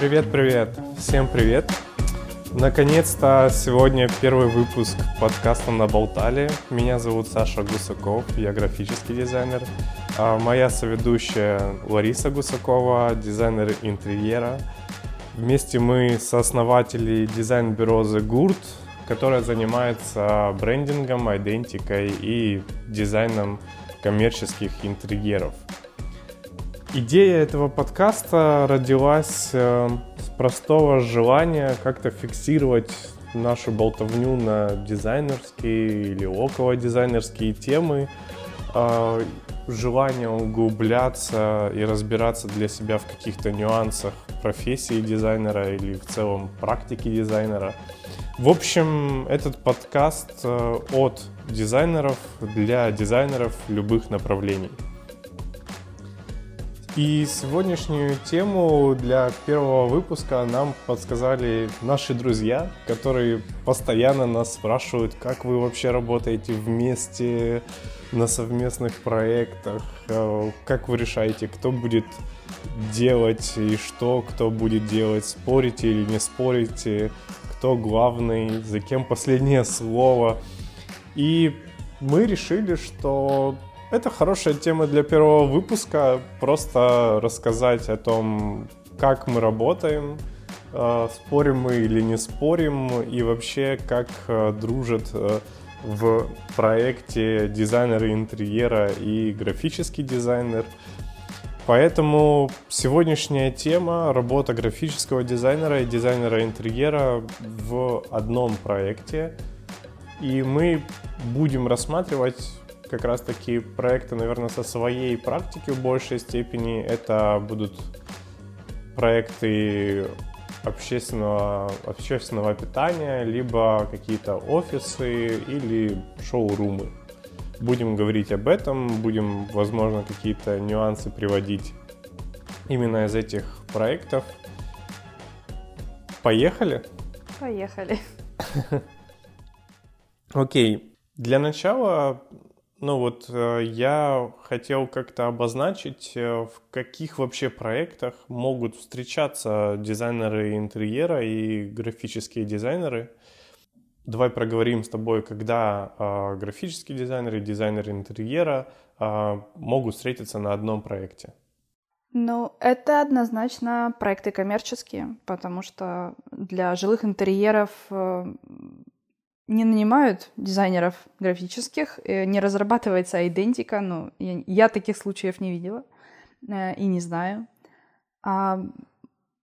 Привет, привет. Всем привет. Наконец-то сегодня первый выпуск подкаста «Наболтали». Меня зовут Саша Гусаков, я графический дизайнер. А моя соведущая Лариса Гусакова, дизайнер интерьера. Вместе мы сооснователи дизайн-бюро The Gurt, которое занимается брендингом, идентикой и дизайном коммерческих интерьеров. Идея этого подкаста родилась э, с простого желания как-то фиксировать нашу болтовню на дизайнерские или около дизайнерские темы, э, желание углубляться и разбираться для себя в каких-то нюансах профессии дизайнера или в целом практики дизайнера. В общем, этот подкаст э, от дизайнеров для дизайнеров любых направлений. И сегодняшнюю тему для первого выпуска нам подсказали наши друзья, которые постоянно нас спрашивают, как вы вообще работаете вместе на совместных проектах, э, как вы решаете, кто будет делать и что, кто будет делать, спорите или не спорите, кто главный, за кем последнее слово. И мы решили, что это хорошая тема для первого выпуска. Просто рассказать о том, как мы работаем, э, спорим мы или не спорим, и вообще как э, дружат э, в проекте дизайнеры интерьера и графический дизайнер. Поэтому сегодняшняя тема — работа графического дизайнера и дизайнера интерьера в одном проекте. И мы будем рассматривать как раз-таки проекты, наверное, со своей практики в большей степени. Это будут проекты общественного, общественного питания, либо какие-то офисы или шоурумы. Будем говорить об этом, будем, возможно, какие-то нюансы приводить именно из этих проектов. Поехали? Поехали. Окей. Для начала ну вот э, я хотел как-то обозначить, э, в каких вообще проектах могут встречаться дизайнеры интерьера и графические дизайнеры. Давай проговорим с тобой, когда э, графические дизайнеры и дизайнеры интерьера э, могут встретиться на одном проекте. Ну, это однозначно проекты коммерческие, потому что для жилых интерьеров э, не нанимают дизайнеров графических, э, не разрабатывается идентика, ну, я, я таких случаев не видела э, и не знаю. А,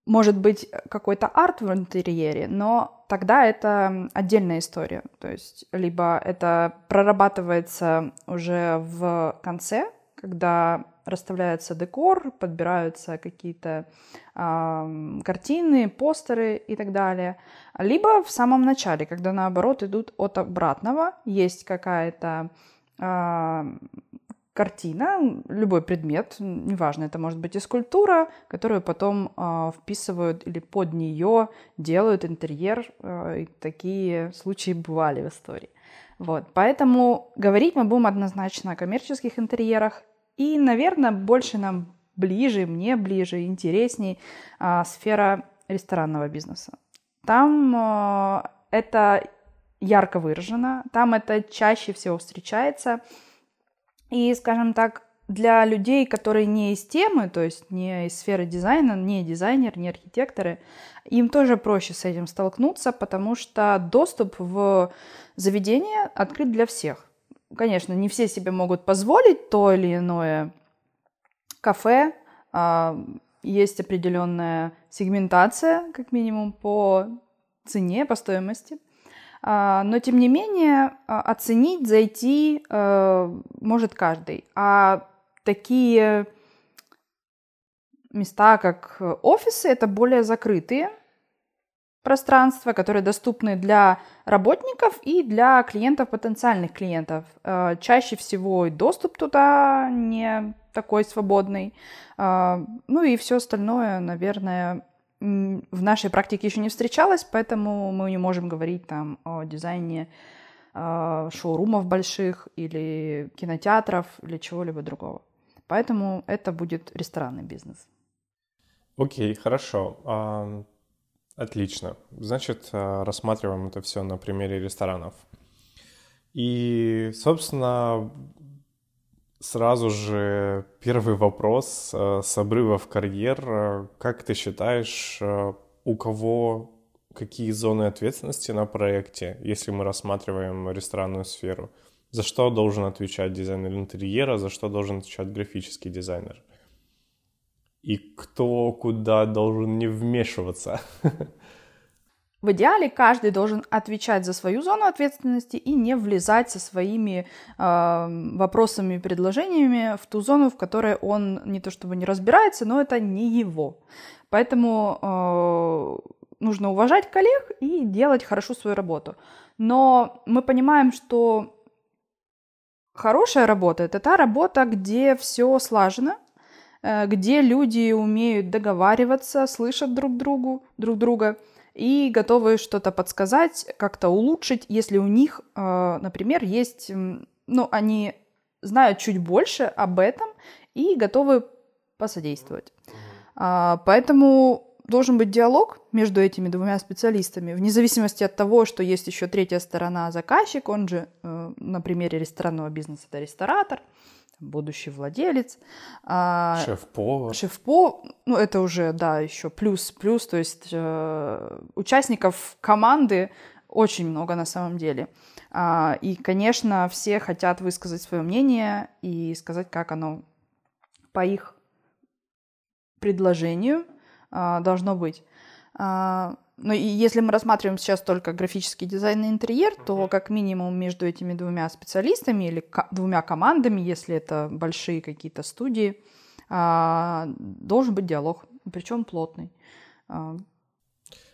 может быть какой-то арт в интерьере, но тогда это отдельная история. То есть либо это прорабатывается уже в конце, когда расставляется декор, подбираются какие-то э, картины, постеры и так далее. Либо в самом начале, когда наоборот идут от обратного, есть какая-то э, картина, любой предмет, неважно, это может быть и скульптура, которую потом э, вписывают или под нее делают интерьер. Э, и такие случаи бывали в истории. Вот, поэтому говорить мы будем однозначно о коммерческих интерьерах и, наверное, больше нам ближе, мне ближе, интересней а, сфера ресторанного бизнеса. Там а, это ярко выражено, там это чаще всего встречается. И, скажем так, для людей, которые не из темы, то есть не из сферы дизайна, не дизайнер, не архитекторы, им тоже проще с этим столкнуться, потому что доступ в заведение открыт для всех конечно, не все себе могут позволить то или иное кафе. А, есть определенная сегментация, как минимум, по цене, по стоимости. А, но, тем не менее, а, оценить, зайти может каждый. А такие места, как офисы, это более закрытые пространства, которые доступны для работников и для клиентов, потенциальных клиентов. Э, чаще всего доступ туда не такой свободный. Э, ну и все остальное, наверное, в нашей практике еще не встречалось, поэтому мы не можем говорить там о дизайне э, шоурумов больших или кинотеатров или чего-либо другого. Поэтому это будет ресторанный бизнес. Окей, хорошо. Отлично. Значит, а, рассматриваем это все на примере ресторанов. И, собственно, сразу же первый вопрос а, с обрыва в карьер. Как ты считаешь, у кого какие зоны ответственности на проекте, если мы рассматриваем ресторанную сферу? За что должен отвечать дизайнер интерьера, за что должен отвечать графический дизайнер? И кто куда должен не вмешиваться? В идеале каждый должен отвечать за свою зону ответственности и не влезать со своими э, вопросами и предложениями в ту зону, в которой он не то чтобы не разбирается, но это не его. Поэтому э, нужно уважать коллег и делать хорошо свою работу. Но мы понимаем, что хорошая работа это та работа, где все слажено, где люди умеют договариваться, слышат друг другу, друг друга и готовы что-то подсказать, как-то улучшить, если у них, э, например, есть, ну, они знают чуть больше об этом и готовы посодействовать. А, поэтому должен быть диалог между этими двумя специалистами, вне зависимости от того, что есть еще третья сторона заказчик, он же э, на примере ресторанного бизнеса это ресторатор, будущий владелец. А, шеф-повар. Шеф-повар, ну это уже, да, еще плюс-плюс, то есть э, участников команды очень много на самом деле. А, и, конечно, все хотят высказать свое мнение и сказать, как оно по их предложению а, должно быть. А, но и если мы рассматриваем сейчас только графический дизайн и интерьер, то как минимум между этими двумя специалистами или двумя командами, если это большие какие-то студии, а, должен быть диалог, причем плотный.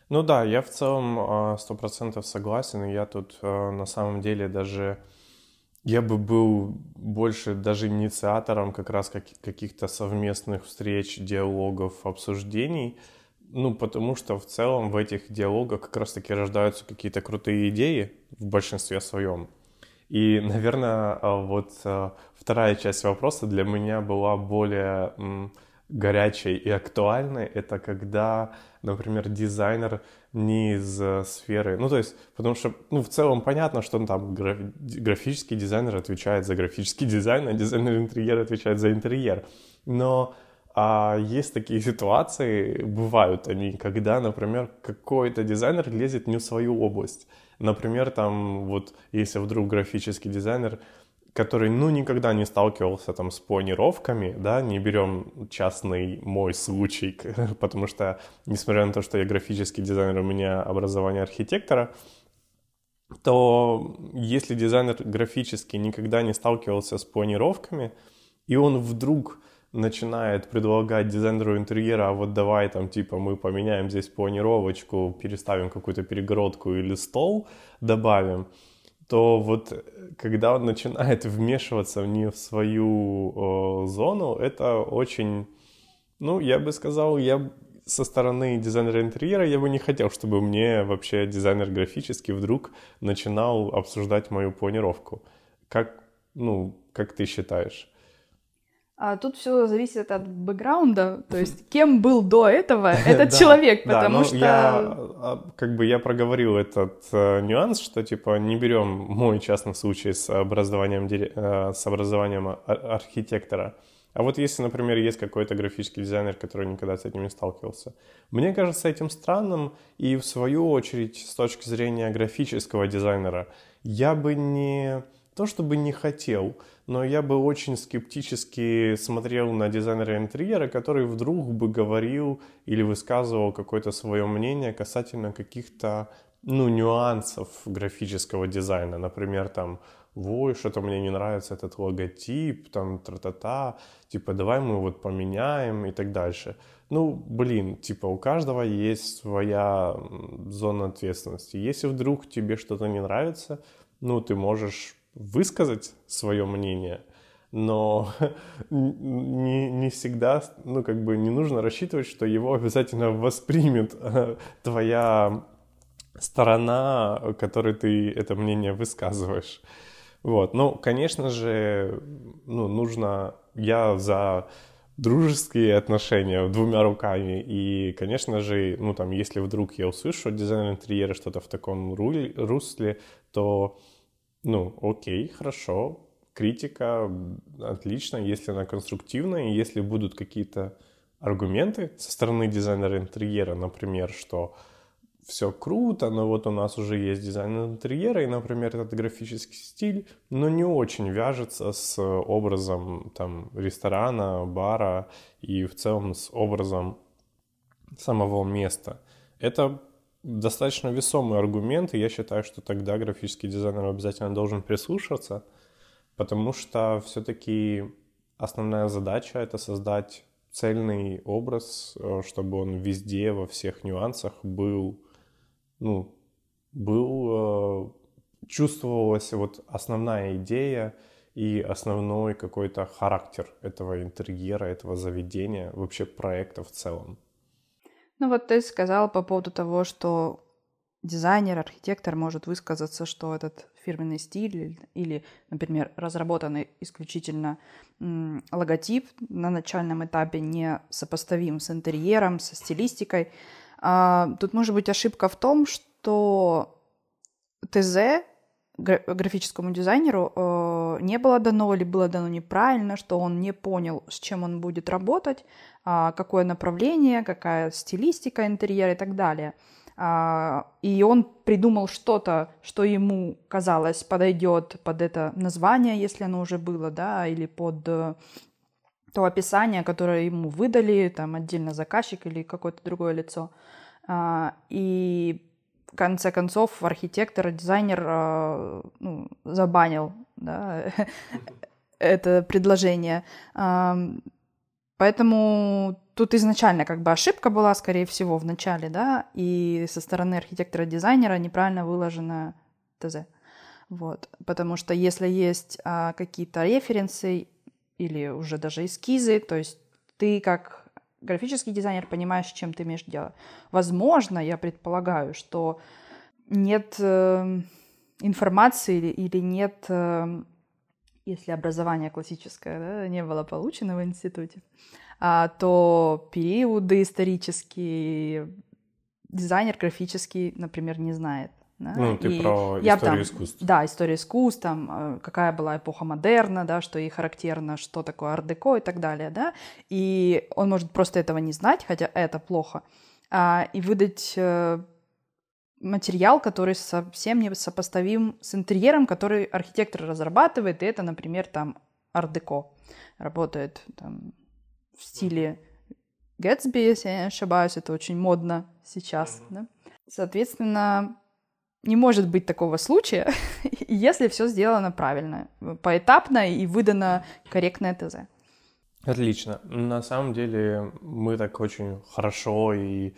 Ну да, я в целом сто процентов согласен, и я тут на самом деле даже я бы был больше даже инициатором как раз каких-то совместных встреч, диалогов, обсуждений. Ну, потому что в целом в этих диалогах как раз-таки рождаются какие-то крутые идеи в большинстве своем. И, наверное, а, вот а, вторая часть вопроса для меня была более горячей и актуальной. Это когда, например, дизайнер не из э, сферы, ну то есть, потому что, ну в целом понятно, что там графический дизайнер отвечает за графический дизайн, а дизайнер интерьера отвечает за интерьер, но а есть такие ситуации, бывают они, когда, например, какой-то дизайнер лезет не в свою область. Например, там вот если вдруг графический дизайнер который, ну, никогда не сталкивался там с планировками, да, не берем частный мой случай, потому что, несмотря на то, что я графический дизайнер, у меня образование архитектора, то если дизайнер графический никогда не сталкивался с планировками, и он вдруг начинает предлагать дизайнеру интерьера, а вот давай там типа мы поменяем здесь планировочку, переставим какую-то перегородку или стол, добавим, то вот э, когда он начинает вмешиваться не в свою э, зону, это очень, ну, я бы сказал, я со стороны дизайнера интерьера я бы не хотел, чтобы мне вообще дизайнер графический вдруг начинал обсуждать мою планировку. Как, ну, как ты считаешь? А тут все зависит от бэкграунда, то есть кем был до этого этот человек, потому что... Я, а, как бы я проговорил этот э, нюанс, что типа не берем мой частный случай с образованием, э, с образованием архитектора, а вот если, например, есть какой-то графический дизайнер, который никогда с этим не сталкивался, мне кажется этим странным, и в свою очередь, с точки зрения графического дизайнера, я бы не то чтобы не хотел, но я бы очень скептически смотрел на дизайнера интерьера, который вдруг бы говорил или высказывал какое-то свое мнение касательно каких-то ну, нюансов графического дизайна. Например, там, ой, что-то мне не нравится этот логотип, там, тра-та-та, типа, давай мы вот поменяем и так дальше. Ну, блин, типа, у каждого есть своя зона ответственности. Если вдруг тебе что-то не нравится, ну, ты можешь высказать свое мнение, но не, не всегда, ну, как бы не нужно рассчитывать, что его обязательно воспримет э, твоя сторона, которой ты это мнение высказываешь. Вот, ну, конечно же, ну, нужно, я за дружеские отношения двумя руками. И, конечно же, ну там, если вдруг я услышу дизайн интерьера что-то в таком русле, то, ну, окей, хорошо, критика, отлично, если она конструктивная, и если будут какие-то аргументы со стороны дизайнера интерьера, например, что все круто, но вот у нас уже есть дизайн интерьера, и, например, этот графический стиль, но не очень вяжется с образом там ресторана, бара и в целом с образом самого места. Это достаточно весомый аргумент, и я считаю, что тогда графический дизайнер обязательно должен прислушаться, потому что все-таки основная задача — это создать цельный образ, э, чтобы он везде, во всех нюансах был ну, был, э, чувствовалась вот основная идея и основной какой-то характер этого интерьера, этого заведения, вообще проекта в целом. Ну вот ты сказал по поводу того, что дизайнер, архитектор может высказаться, что этот фирменный стиль или, например, разработанный исключительно логотип на начальном этапе не сопоставим с интерьером, со стилистикой. А, тут может быть ошибка в том, что ТЗ графическому дизайнеру э, не было дано или было дано неправильно, что он не понял, с чем он будет работать, э, какое направление, какая стилистика интерьера и так далее. Э, и он придумал что-то, что ему казалось подойдет под это название, если оно уже было, да, или под э, то описание, которое ему выдали, там отдельно заказчик или какое-то другое лицо. А, и в конце концов архитектор, дизайнер а, ну, забанил да, это предложение. Поэтому тут изначально как бы ошибка была, скорее всего, в начале, да, и со стороны архитектора-дизайнера неправильно выложена ТЗ. Вот. Потому что если есть а, какие-то референсы или уже даже эскизы, то есть ты как графический дизайнер понимаешь, чем ты имеешь дело. Возможно, я предполагаю, что нет э, информации или, или нет, э, если образование классическое да, не было получено в институте, а, то периоды исторические дизайнер графический, например, не знает. Да? Ну, ты и про я историю там, искусств. Да, история искусств, там, э, какая была эпоха модерна, да, что ей характерно, что такое ар-деко и так далее, да, и он может просто этого не знать, хотя это плохо, а, и выдать э, материал, который совсем не сопоставим с интерьером, который архитектор разрабатывает, и это, например, там ар-деко работает там, в стиле Гэтсби, если я не ошибаюсь, это очень модно сейчас, да. Соответственно, не может быть такого случая, если все сделано правильно, поэтапно и выдано корректное ТЗ. Отлично. На самом деле мы так очень хорошо и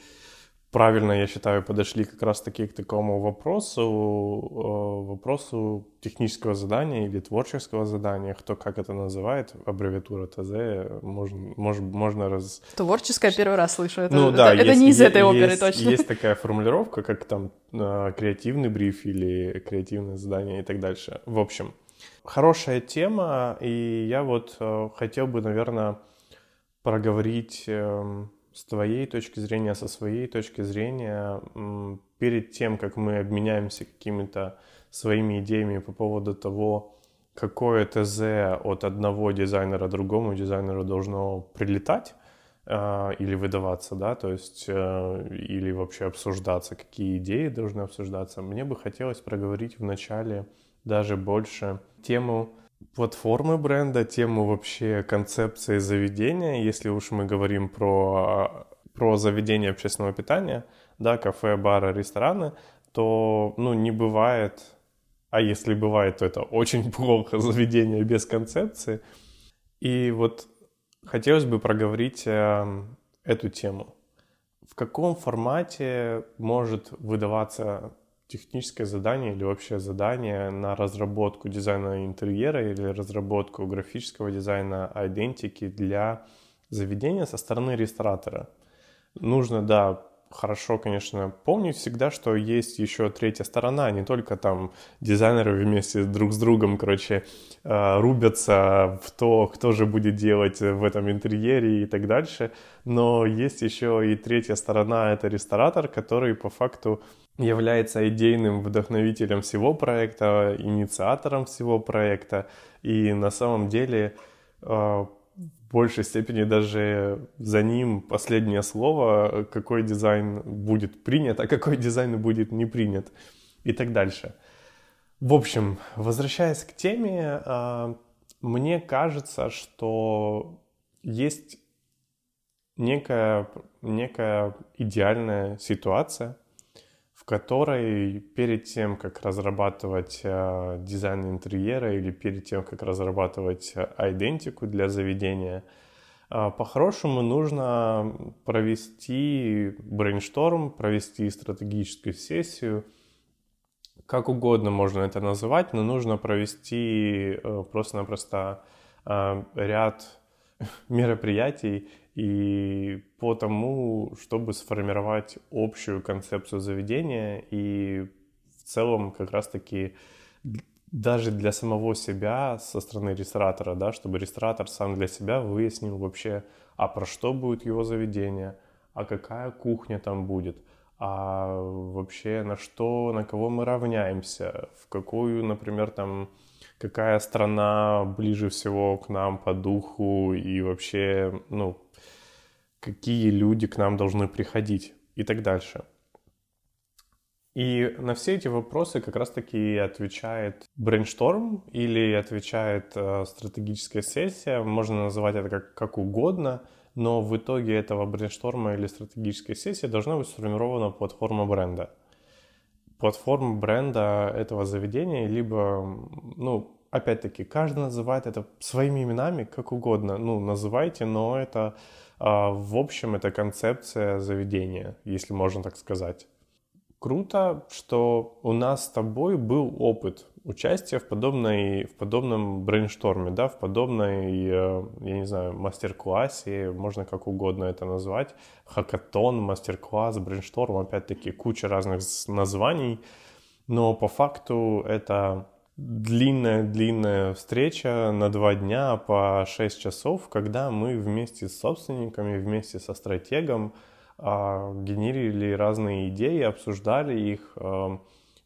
правильно, я считаю, подошли как раз-таки к такому вопросу, э, вопросу технического задания или творческого задания, кто как это называет, аббревиатура ТЗ, можно, можно, можно раз... Творческое первый раз слышу, это, ну, это, да, это есть, не из есть, этой оперы точно. Есть такая формулировка, как там э, креативный бриф или креативное задание и так дальше. В общем, хорошая тема, и я вот э, хотел бы, наверное, проговорить эм, с твоей точки зрения, со своей точки зрения, перед тем, как мы обменяемся какими-то своими идеями по поводу того, какое ТЗ от одного дизайнера другому дизайнеру должно прилетать э, или выдаваться, да, то есть э, или вообще обсуждаться, какие идеи должны обсуждаться. Мне бы хотелось проговорить в начале даже больше тему платформы бренда, тему вообще концепции заведения, если уж мы говорим про, про заведение общественного питания, да, кафе, бары, рестораны, то, ну, не бывает, а если бывает, то это очень плохо, заведение без концепции. И вот хотелось бы проговорить э, эту тему. В каком формате может выдаваться техническое задание или общее задание на разработку дизайна интерьера или разработку графического дизайна идентики для заведения со стороны ресторатора. Нужно, да, хорошо, конечно, помнить всегда, что есть еще третья сторона, не только там дизайнеры вместе друг с другом, короче, э, рубятся в то, кто же будет делать в этом интерьере и так дальше, но есть еще и третья сторона, это ресторатор, который по факту является идейным вдохновителем всего проекта, инициатором всего проекта, и на самом деле э, в большей степени даже за ним последнее слово, какой дизайн будет принят, а какой дизайн будет не принят и так дальше. В общем, возвращаясь к теме, а, мне кажется, что есть некая, некая идеальная ситуация, в которой перед тем, как разрабатывать э, дизайн интерьера или перед тем, как разрабатывать идентику для заведения, э, по-хорошему нужно провести брейншторм, провести стратегическую сессию, как угодно можно это называть, но нужно провести э, просто-напросто э, ряд мероприятий и по тому, чтобы сформировать общую концепцию заведения и в целом как раз-таки даже для самого себя со стороны ресторатора, да, чтобы ресторатор сам для себя выяснил вообще, а про что будет его заведение, а какая кухня там будет, а вообще на что, на кого мы равняемся, в какую, например, там какая страна ближе всего к нам по духу и вообще, ну, какие люди к нам должны приходить и так дальше. И на все эти вопросы как раз-таки отвечает брейншторм или отвечает э, стратегическая сессия. Можно называть это как, как угодно, но в итоге этого брейншторма или стратегической сессии должна быть сформирована платформа бренда. Платформа бренда этого заведения, либо, ну, опять-таки, каждый называет это своими именами, как угодно. Ну, называйте, но это а, в общем, это концепция заведения, если можно так сказать. Круто, что у нас с тобой был опыт участия в, подобной, в подобном брейншторме, да, в подобной, э, я не знаю, мастер-классе, можно как угодно это назвать, хакатон, мастер-класс, брейншторм, опять-таки куча разных названий, но по факту это длинная-длинная встреча на два дня по 6 часов, когда мы вместе с собственниками, вместе со стратегом а, генерили разные идеи, обсуждали их, а,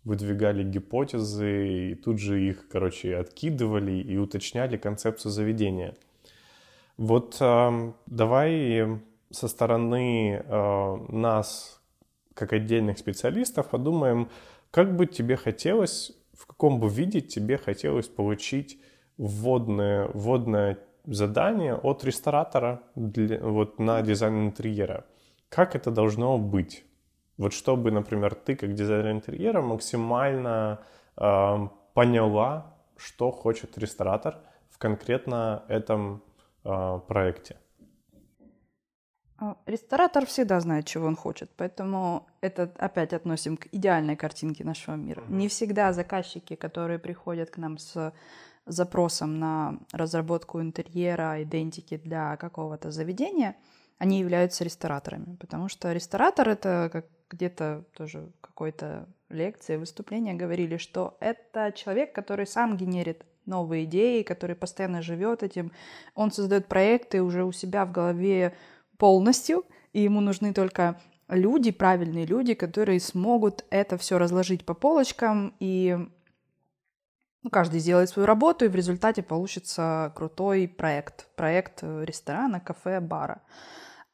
выдвигали гипотезы и тут же их, короче, откидывали и уточняли концепцию заведения. Вот а, давай со стороны нас, как отдельных специалистов, подумаем, как бы тебе хотелось в каком бы виде тебе хотелось получить вводное, вводное задание от ресторатора для, вот, на дизайн интерьера. Как это должно быть? Вот чтобы, например, ты как дизайнер интерьера максимально э, поняла, что хочет ресторатор в конкретно этом э, проекте. А, ресторатор всегда знает, чего он хочет, поэтому это опять относим к идеальной картинке нашего мира. Mm-hmm. Не всегда заказчики, которые приходят к нам с запросом на разработку интерьера, идентики для какого-то заведения, они являются рестораторами, потому что ресторатор это как где-то тоже какой-то лекции, выступления говорили, что это человек, который сам генерит новые идеи, который постоянно живет этим, он создает проекты уже у себя в голове полностью, и ему нужны только люди, правильные люди, которые смогут это все разложить по полочкам, и ну, каждый сделает свою работу, и в результате получится крутой проект. Проект ресторана, кафе, бара.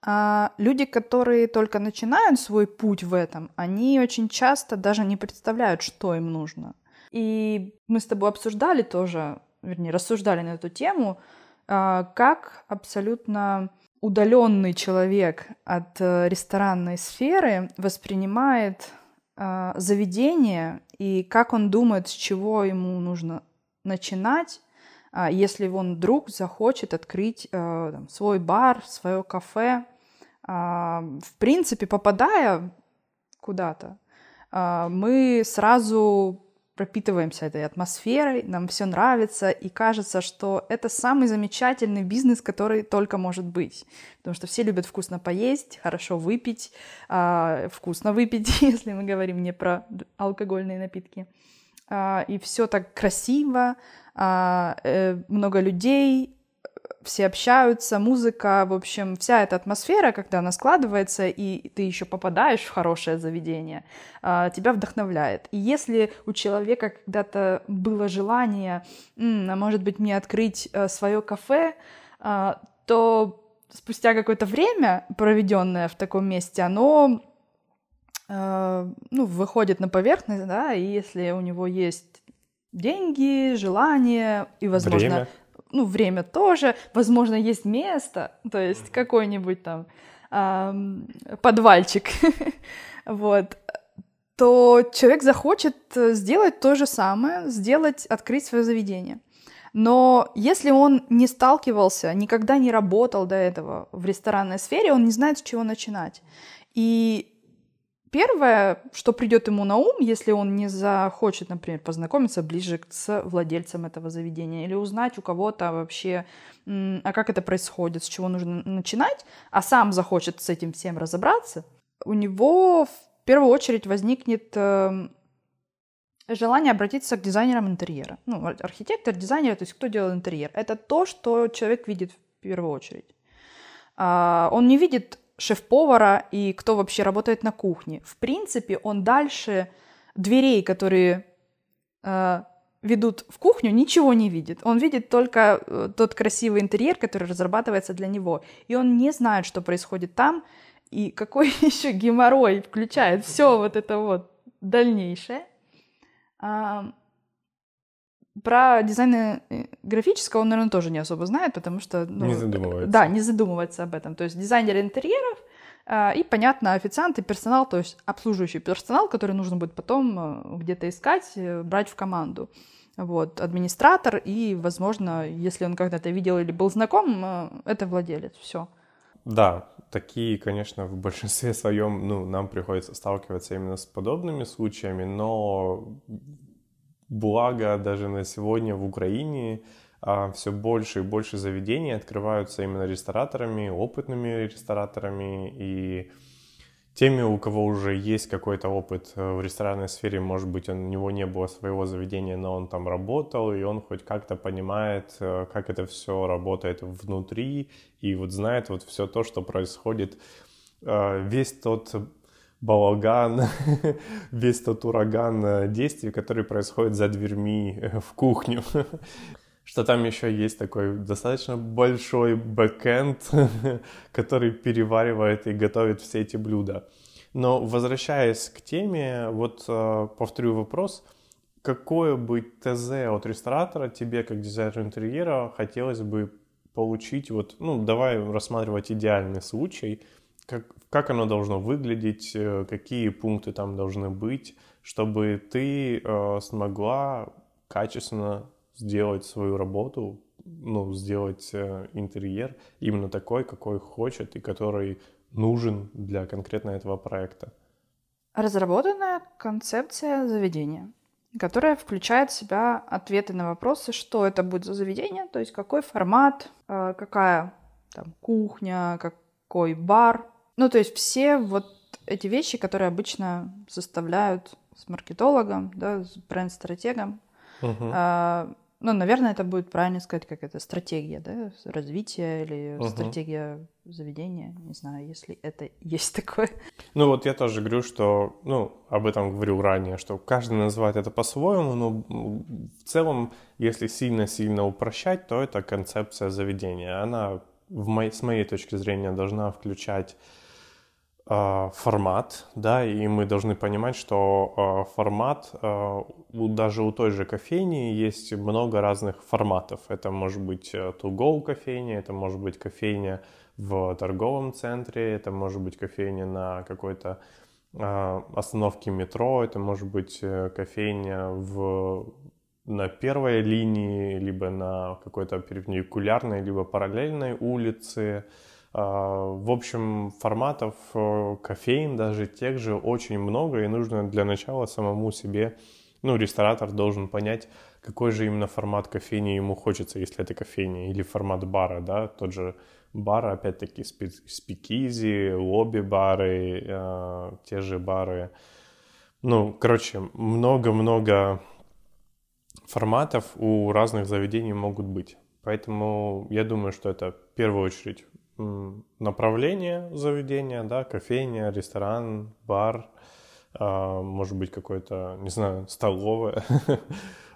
А люди, которые только начинают свой путь в этом, они очень часто даже не представляют, что им нужно. И мы с тобой обсуждали тоже, вернее, рассуждали на эту тему, а, как абсолютно удаленный человек от э, ресторанной сферы воспринимает э, заведение и как он думает, с чего ему нужно начинать, э, если он вдруг захочет открыть э, там, свой бар, свое кафе. Э, в принципе, попадая куда-то, э, мы сразу пропитываемся этой атмосферой, нам все нравится, и кажется, что это самый замечательный бизнес, который только может быть. Потому что все любят вкусно поесть, хорошо выпить, э, вкусно выпить, если мы говорим не про алкогольные напитки. Э, и все так красиво, э, много людей, все общаются, музыка, в общем, вся эта атмосфера, когда она складывается, и ты еще попадаешь в хорошее заведение, а, тебя вдохновляет. И если у человека когда-то было желание, а может быть, мне открыть э, свое кафе, а, то спустя какое-то время, проведенное в таком месте, оно ну, выходит на поверхность, да, и если у него есть деньги, желание и, возможно, Время ну, время тоже, возможно, есть место, то есть какой-нибудь там эм, подвальчик, вот, то человек захочет сделать то же самое, сделать, открыть свое заведение. Но если он не сталкивался, никогда не работал до этого в ресторанной сфере, он не знает, с чего начинать. И Первое, что придет ему на ум, если он не захочет, например, познакомиться ближе с владельцем этого заведения или узнать у кого-то вообще, а как это происходит, с чего нужно начинать, а сам захочет с этим всем разобраться, у него в первую очередь возникнет эм, желание обратиться к дизайнерам интерьера. Ну, архитектор, дизайнер, то есть кто делает интерьер. Это то, что человек видит в первую очередь. А, он не видит шеф-повара и кто вообще работает на кухне. В принципе, он дальше дверей, которые э, ведут в кухню, ничего не видит. Он видит только э, тот красивый интерьер, который разрабатывается для него. И он не знает, что происходит там, и какой еще геморрой включает все вот это вот дальнейшее. Про дизайн э, графического он, наверное, тоже не особо знает, потому что... Ну, не задумывается. Да, не задумывается об этом. То есть дизайнер интерьеров э, и, понятно, официант и персонал, то есть обслуживающий персонал, который нужно будет потом э, где-то искать, э, брать в команду. Вот, администратор и, возможно, если он когда-то видел или был знаком, э, это владелец, все. Да, такие, конечно, в большинстве своем, ну, нам приходится сталкиваться именно с подобными случаями, но Благо, даже на сегодня в Украине а, все больше и больше заведений открываются именно рестораторами, опытными рестораторами. И теми, у кого уже есть какой-то опыт э, в ресторанной сфере, может быть, у него не было своего заведения, но он там работал, и он хоть как-то понимает, э, как это все работает внутри, и вот знает вот все то, что происходит, э, весь тот балаган, весь тот ураган э, действий, который происходит за дверьми э, в кухню. Что там еще есть такой достаточно большой бэкэнд, который переваривает и готовит все эти блюда. Но возвращаясь к теме, вот э, повторю вопрос, какое бы ТЗ от ресторатора тебе, как дизайнер интерьера, хотелось бы получить, вот, ну, давай рассматривать идеальный случай, как, как оно должно выглядеть, э, какие пункты там должны быть, чтобы ты э, смогла качественно сделать свою работу, ну, сделать э, интерьер именно такой, какой хочет и который нужен для конкретно этого проекта. Разработанная концепция заведения, которая включает в себя ответы на вопросы, что это будет за заведение, то есть какой формат, какая там кухня, какой бар, ну, то есть все вот эти вещи, которые обычно составляют с маркетологом, да, с бренд-стратегом, uh-huh. а, ну, наверное, это будет правильно сказать, как это стратегия, да, развития или uh-huh. стратегия заведения, не знаю, если это есть такое. Ну вот я тоже говорю, что, ну, об этом говорил ранее, что каждый называет это по-своему, но в целом, если сильно-сильно упрощать, то это концепция заведения. Она, в моей, с моей точки зрения, должна включать формат, да, и мы должны понимать, что а, формат, а, даже у той же кофейни есть много разных форматов. Это может быть э, to-go кофейня, это может быть кофейня в торговом центре, это может быть кофейня на какой-то остановке метро, это может быть э, кофейня в, на первой линии, либо на какой-то перпендикулярной, либо параллельной улице, в общем, форматов э, кофеин, даже тех же, очень много, и нужно для начала самому себе ну, ресторатор должен понять, какой же именно формат кофейни ему хочется, если это кофейня, или формат бара, да, тот же бар, опять-таки, спикизи, лобби-бары, э, те же бары. Ну, короче, много-много форматов у разных заведений могут быть. Поэтому я думаю, что это в первую очередь направление заведения, да, кофейня, ресторан, бар, э, может быть какое-то, не знаю, столовое.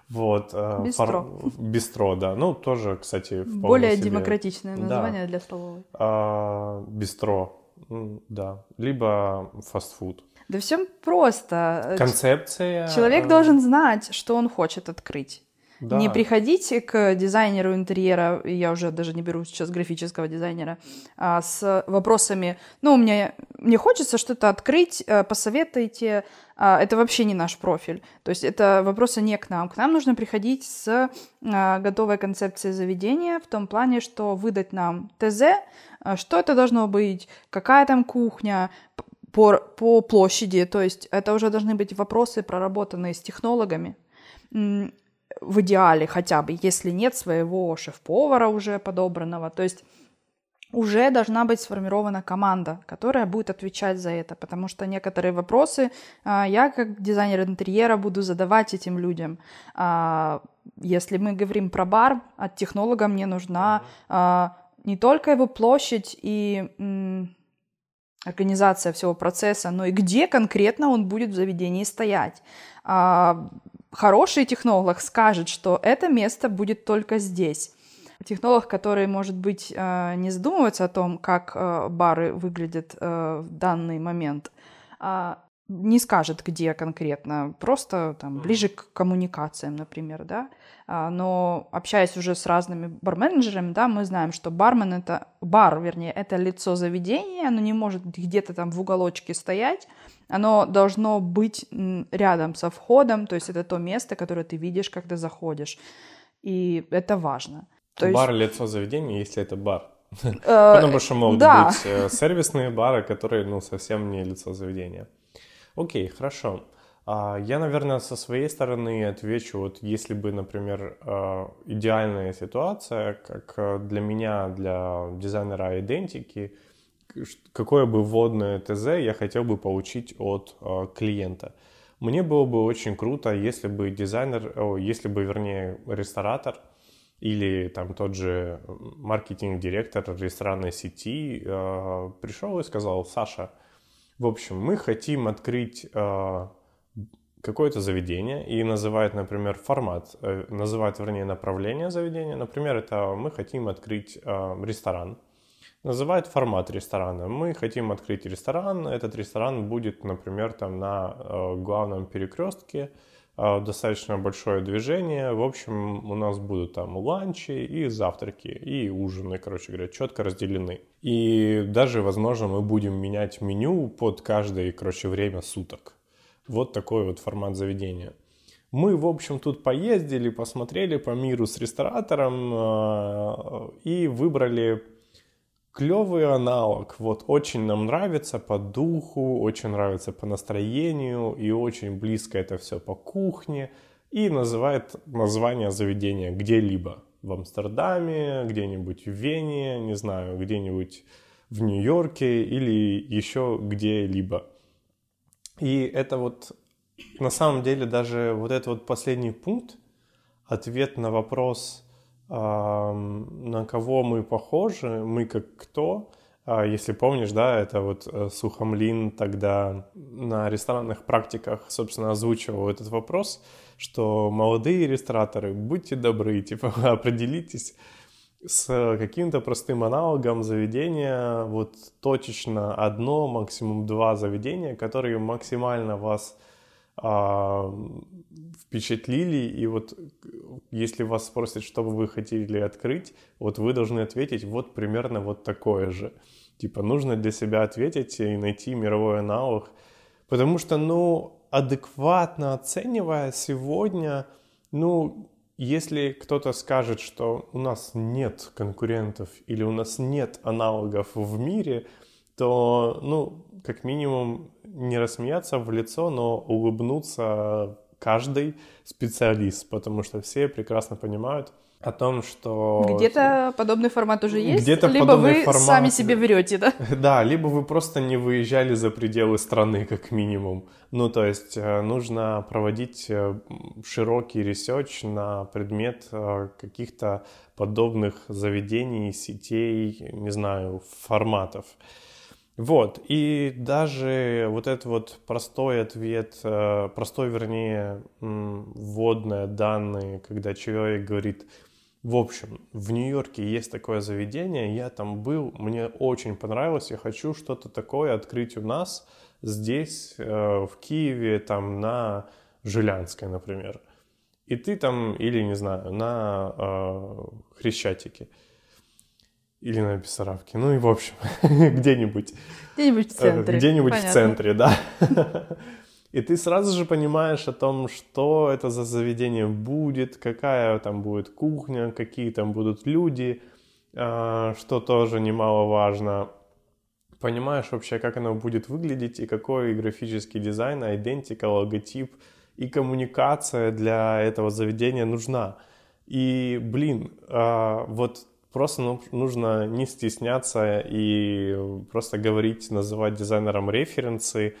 Вот. Э, бистро. Фор... Бистро, да. Ну, тоже, кстати, Более себе... демократичное название да. для столовой. А, бистро, да. Либо фастфуд. Да все просто. Концепция. Человек а... должен знать, что он хочет открыть. Да. Не приходите к дизайнеру интерьера, я уже даже не беру сейчас графического дизайнера, а с вопросами, ну, меня, мне хочется что-то открыть, э, посоветуйте, а, это вообще не наш профиль. То есть это вопросы не к нам. К нам нужно приходить с а, готовой концепцией заведения в том плане, что выдать нам ТЗ, а, что это должно быть, какая там кухня, по, по площади, то есть это уже должны быть вопросы, проработанные с технологами, в идеале хотя бы, если нет своего шеф-повара уже подобранного, то есть уже должна быть сформирована команда, которая будет отвечать за это, потому что некоторые вопросы а, я как дизайнер интерьера буду задавать этим людям. А, если мы говорим про бар, от технолога мне нужна а, не только его площадь и организация всего процесса, но и где конкретно он будет в заведении стоять. Хороший технолог скажет, что это место будет только здесь технолог, который, может быть, э, не задумывается о том, как э, бары выглядят э, в данный момент, а не скажет, где конкретно, просто там ближе к коммуникациям, например, да. А, но общаясь уже с разными барменеджерами, да, мы знаем, что бармен это бар, вернее, это лицо заведения, оно не может где-то там в уголочке стоять, оно должно быть рядом со входом, то есть это то место, которое ты видишь, когда заходишь, и это важно. То бар есть... лицо заведения, если это бар. Э, Потому что могут быть э, сервисные бары, которые, ну, совсем не лицо заведения. Окей, хорошо. А, я, наверное, со своей стороны отвечу, вот если бы, например, э, идеальная ситуация, как для меня, для дизайнера идентики, какое бы вводное ТЗ я хотел бы получить от клиента. Мне было бы очень круто, если бы дизайнер, если бы, вернее, ресторатор – или там тот же маркетинг-директор ресторанной сети э, пришел и сказал, Саша, в общем, мы хотим открыть э, какое-то заведение и называет, например, формат, э, называет, вернее, направление заведения. Например, это мы хотим открыть э, ресторан. Называет формат ресторана. Мы хотим открыть ресторан. Этот ресторан будет, например, там на э, главном перекрестке а, достаточно большое движение. В общем, у нас будут там ланчи и завтраки, и ужины, короче говоря, четко разделены. И даже, возможно, мы будем менять меню под каждое, короче, время суток. Вот такой вот формат заведения. Мы, в общем, тут поездили, посмотрели по миру с ресторатором а, и выбрали клевый аналог. Вот очень нам нравится по духу, очень нравится по настроению и очень близко это все по кухне. И называет название заведения где-либо. В Амстердаме, где-нибудь в Вене, не знаю, где-нибудь в Нью-Йорке или еще где-либо. И это вот на самом деле даже вот этот вот последний пункт, ответ на вопрос – на кого мы похожи, мы как кто. А, если помнишь, да, это вот э, Сухомлин тогда на ресторанных практиках, собственно, озвучивал этот вопрос, что молодые рестораторы, будьте добры, типа, определитесь с каким-то простым аналогом заведения, вот точечно одно, максимум два заведения, которые максимально вас впечатлили, и вот если вас спросят, что бы вы хотели открыть, вот вы должны ответить вот примерно вот такое же. Типа нужно для себя ответить и найти мировой аналог, потому что, ну, адекватно оценивая сегодня, ну, если кто-то скажет, что у нас нет конкурентов или у нас нет аналогов в мире, то, ну, как минимум, не рассмеяться в лицо, но улыбнуться каждый специалист, потому что все прекрасно понимают, о том, что... Где-то подобный формат уже есть, где-то либо вы формат... сами себе врете, да? Да, либо вы просто не выезжали за пределы страны, как минимум. Ну, то есть э, нужно проводить э, широкий research на предмет э, каких-то подобных заведений, сетей, не знаю, форматов. Вот, и даже вот этот вот простой ответ, простой, вернее, вводные данные, когда человек говорит, в общем, в Нью-Йорке есть такое заведение, я там был, мне очень понравилось, я хочу что-то такое открыть у нас здесь, э, в Киеве, там на Жилянской, например. И ты там, или, не знаю, на э, Хрещатике. Или на Бессарабке. Ну и в общем, где-нибудь. Где-нибудь в центре. Где-нибудь Понятно. в центре, да. И ты сразу же понимаешь о том, что это за заведение будет, какая там будет кухня, какие там будут люди, а, что тоже немаловажно. Понимаешь вообще, как оно будет выглядеть и какой графический дизайн, идентика, логотип и коммуникация для этого заведения нужна. И, блин, а, вот просто ну, нужно не стесняться и просто говорить, называть дизайнером референсы,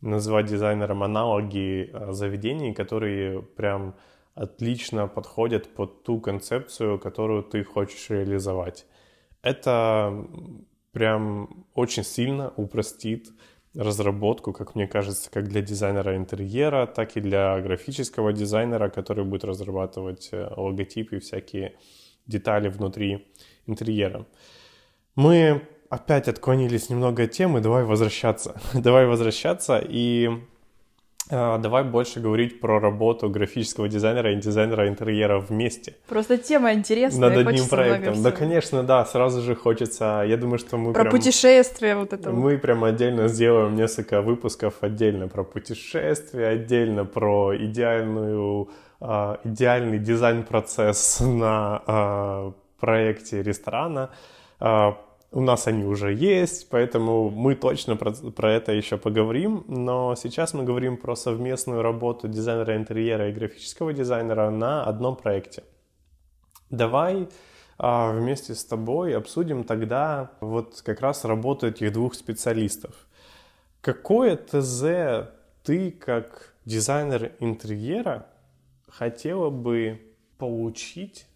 называть дизайнером аналоги э, заведений, которые прям отлично подходят под ту концепцию, которую ты хочешь реализовать. Это прям очень сильно упростит разработку, как мне кажется, как для дизайнера интерьера, так и для графического дизайнера, который будет разрабатывать э, логотипы и всякие детали внутри интерьера. Мы опять отклонились немного от темы, давай возвращаться. давай возвращаться и э, давай больше говорить про работу графического дизайнера и дизайнера интерьера вместе. Просто тема интересная. Над одним проектом. Да, конечно, да, сразу же хочется. Я думаю, что мы про прям, путешествия вот это. Мы прям отдельно сделаем несколько выпусков отдельно про путешествия, отдельно про идеальную идеальный дизайн-процесс на э, проекте ресторана. Э, у нас они уже есть, поэтому мы точно про, про это еще поговорим. Но сейчас мы говорим про совместную работу дизайнера интерьера и графического дизайнера на одном проекте. Давай а, вместе с тобой обсудим тогда вот как раз работу этих двух специалистов. Какое ТЗ ты как дизайнер интерьера хотела бы получить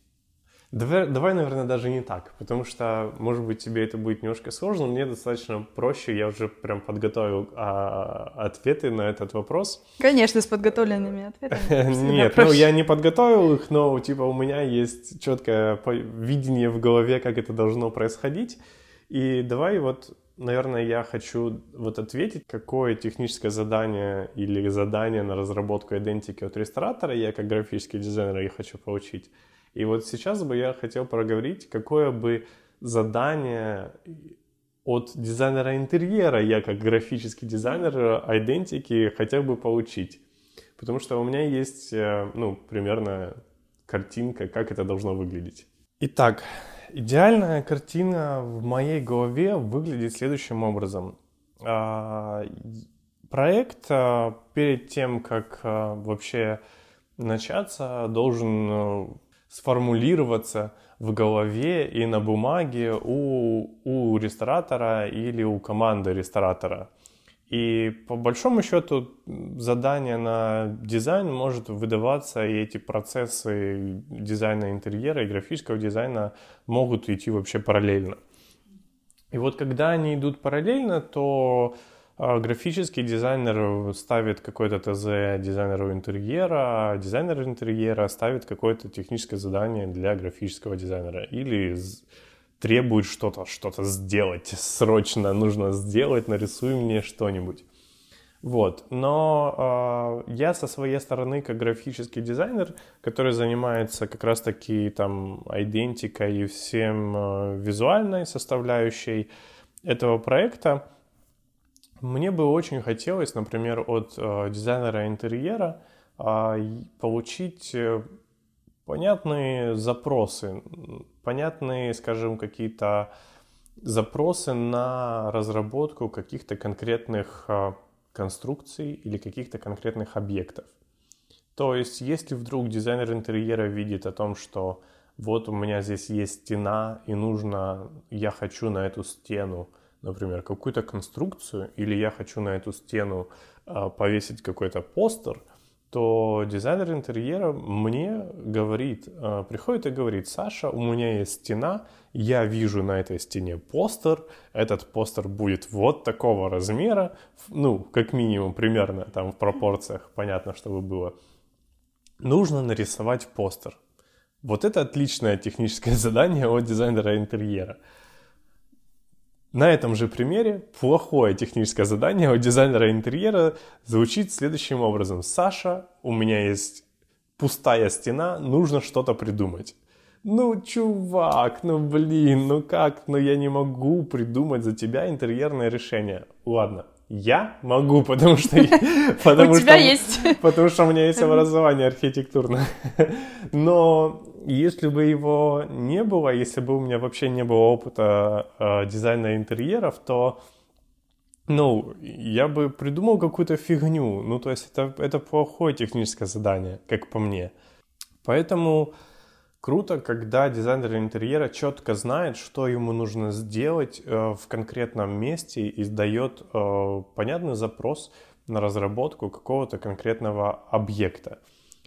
Давай, давай, наверное, даже не так, потому что, может быть, тебе это будет немножко сложно, мне достаточно проще, я уже прям подготовил а, ответы на этот вопрос. Конечно, с подготовленными ответами. Нет, ну я не подготовил их, но типа у меня есть четкое видение в голове, как это должно происходить. И давай вот, наверное, я хочу вот ответить, какое техническое задание или задание на разработку идентики от ресторатора я как графический дизайнер я хочу получить. И вот сейчас бы я хотел проговорить, какое бы задание от дизайнера интерьера я как графический дизайнер идентики хотел бы получить. Потому что у меня есть, э, ну, примерно картинка, как это должно выглядеть. Итак, идеальная картина в моей голове выглядит следующим образом. А, проект а, перед тем, как а, вообще начаться, должен сформулироваться в голове и на бумаге у, у ресторатора или у команды ресторатора. И по большому счету задание на дизайн может выдаваться, и эти процессы дизайна интерьера и графического дизайна могут идти вообще параллельно. И вот когда они идут параллельно, то а, графический дизайнер ставит какой-то ТЗ дизайнеру интерьера, а дизайнер интерьера ставит какое-то техническое задание для графического дизайнера или требует что-то, что-то сделать, срочно нужно сделать, нарисуй мне что-нибудь. Вот, но э, я со своей стороны, как графический дизайнер, который занимается как раз-таки там идентикой и всем э, визуальной составляющей этого проекта, мне бы очень хотелось, например, от э, дизайнера интерьера э, получить понятные запросы, понятные, скажем, какие-то запросы на разработку каких-то конкретных э, конструкций или каких-то конкретных объектов. То есть, если вдруг дизайнер интерьера видит о том, что вот у меня здесь есть стена, и нужно, я хочу на эту стену, например, какую-то конструкцию, или я хочу на эту стену э, повесить какой-то постер, то дизайнер интерьера мне говорит, э, приходит и говорит, Саша, у меня есть стена, я вижу на этой стене постер, этот постер будет вот такого размера, ну, как минимум, примерно, там в пропорциях, понятно, чтобы было. Нужно нарисовать постер. Вот это отличное техническое задание от дизайнера интерьера. На этом же примере плохое техническое задание у дизайнера интерьера звучит следующим образом. Саша, у меня есть пустая стена, нужно что-то придумать. Ну, чувак, ну блин, ну как, ну я не могу придумать за тебя интерьерное решение. Ладно, я могу, потому что... Потому у тебя есть. Потому что у меня есть образование архитектурное. Но если бы его не было, если бы у меня вообще не было опыта э, дизайна интерьеров, то, ну, я бы придумал какую-то фигню. Ну, то есть это, это плохое техническое задание, как по мне. Поэтому круто, когда дизайнер интерьера четко знает, что ему нужно сделать э, в конкретном месте и дает э, понятный запрос на разработку какого-то конкретного объекта.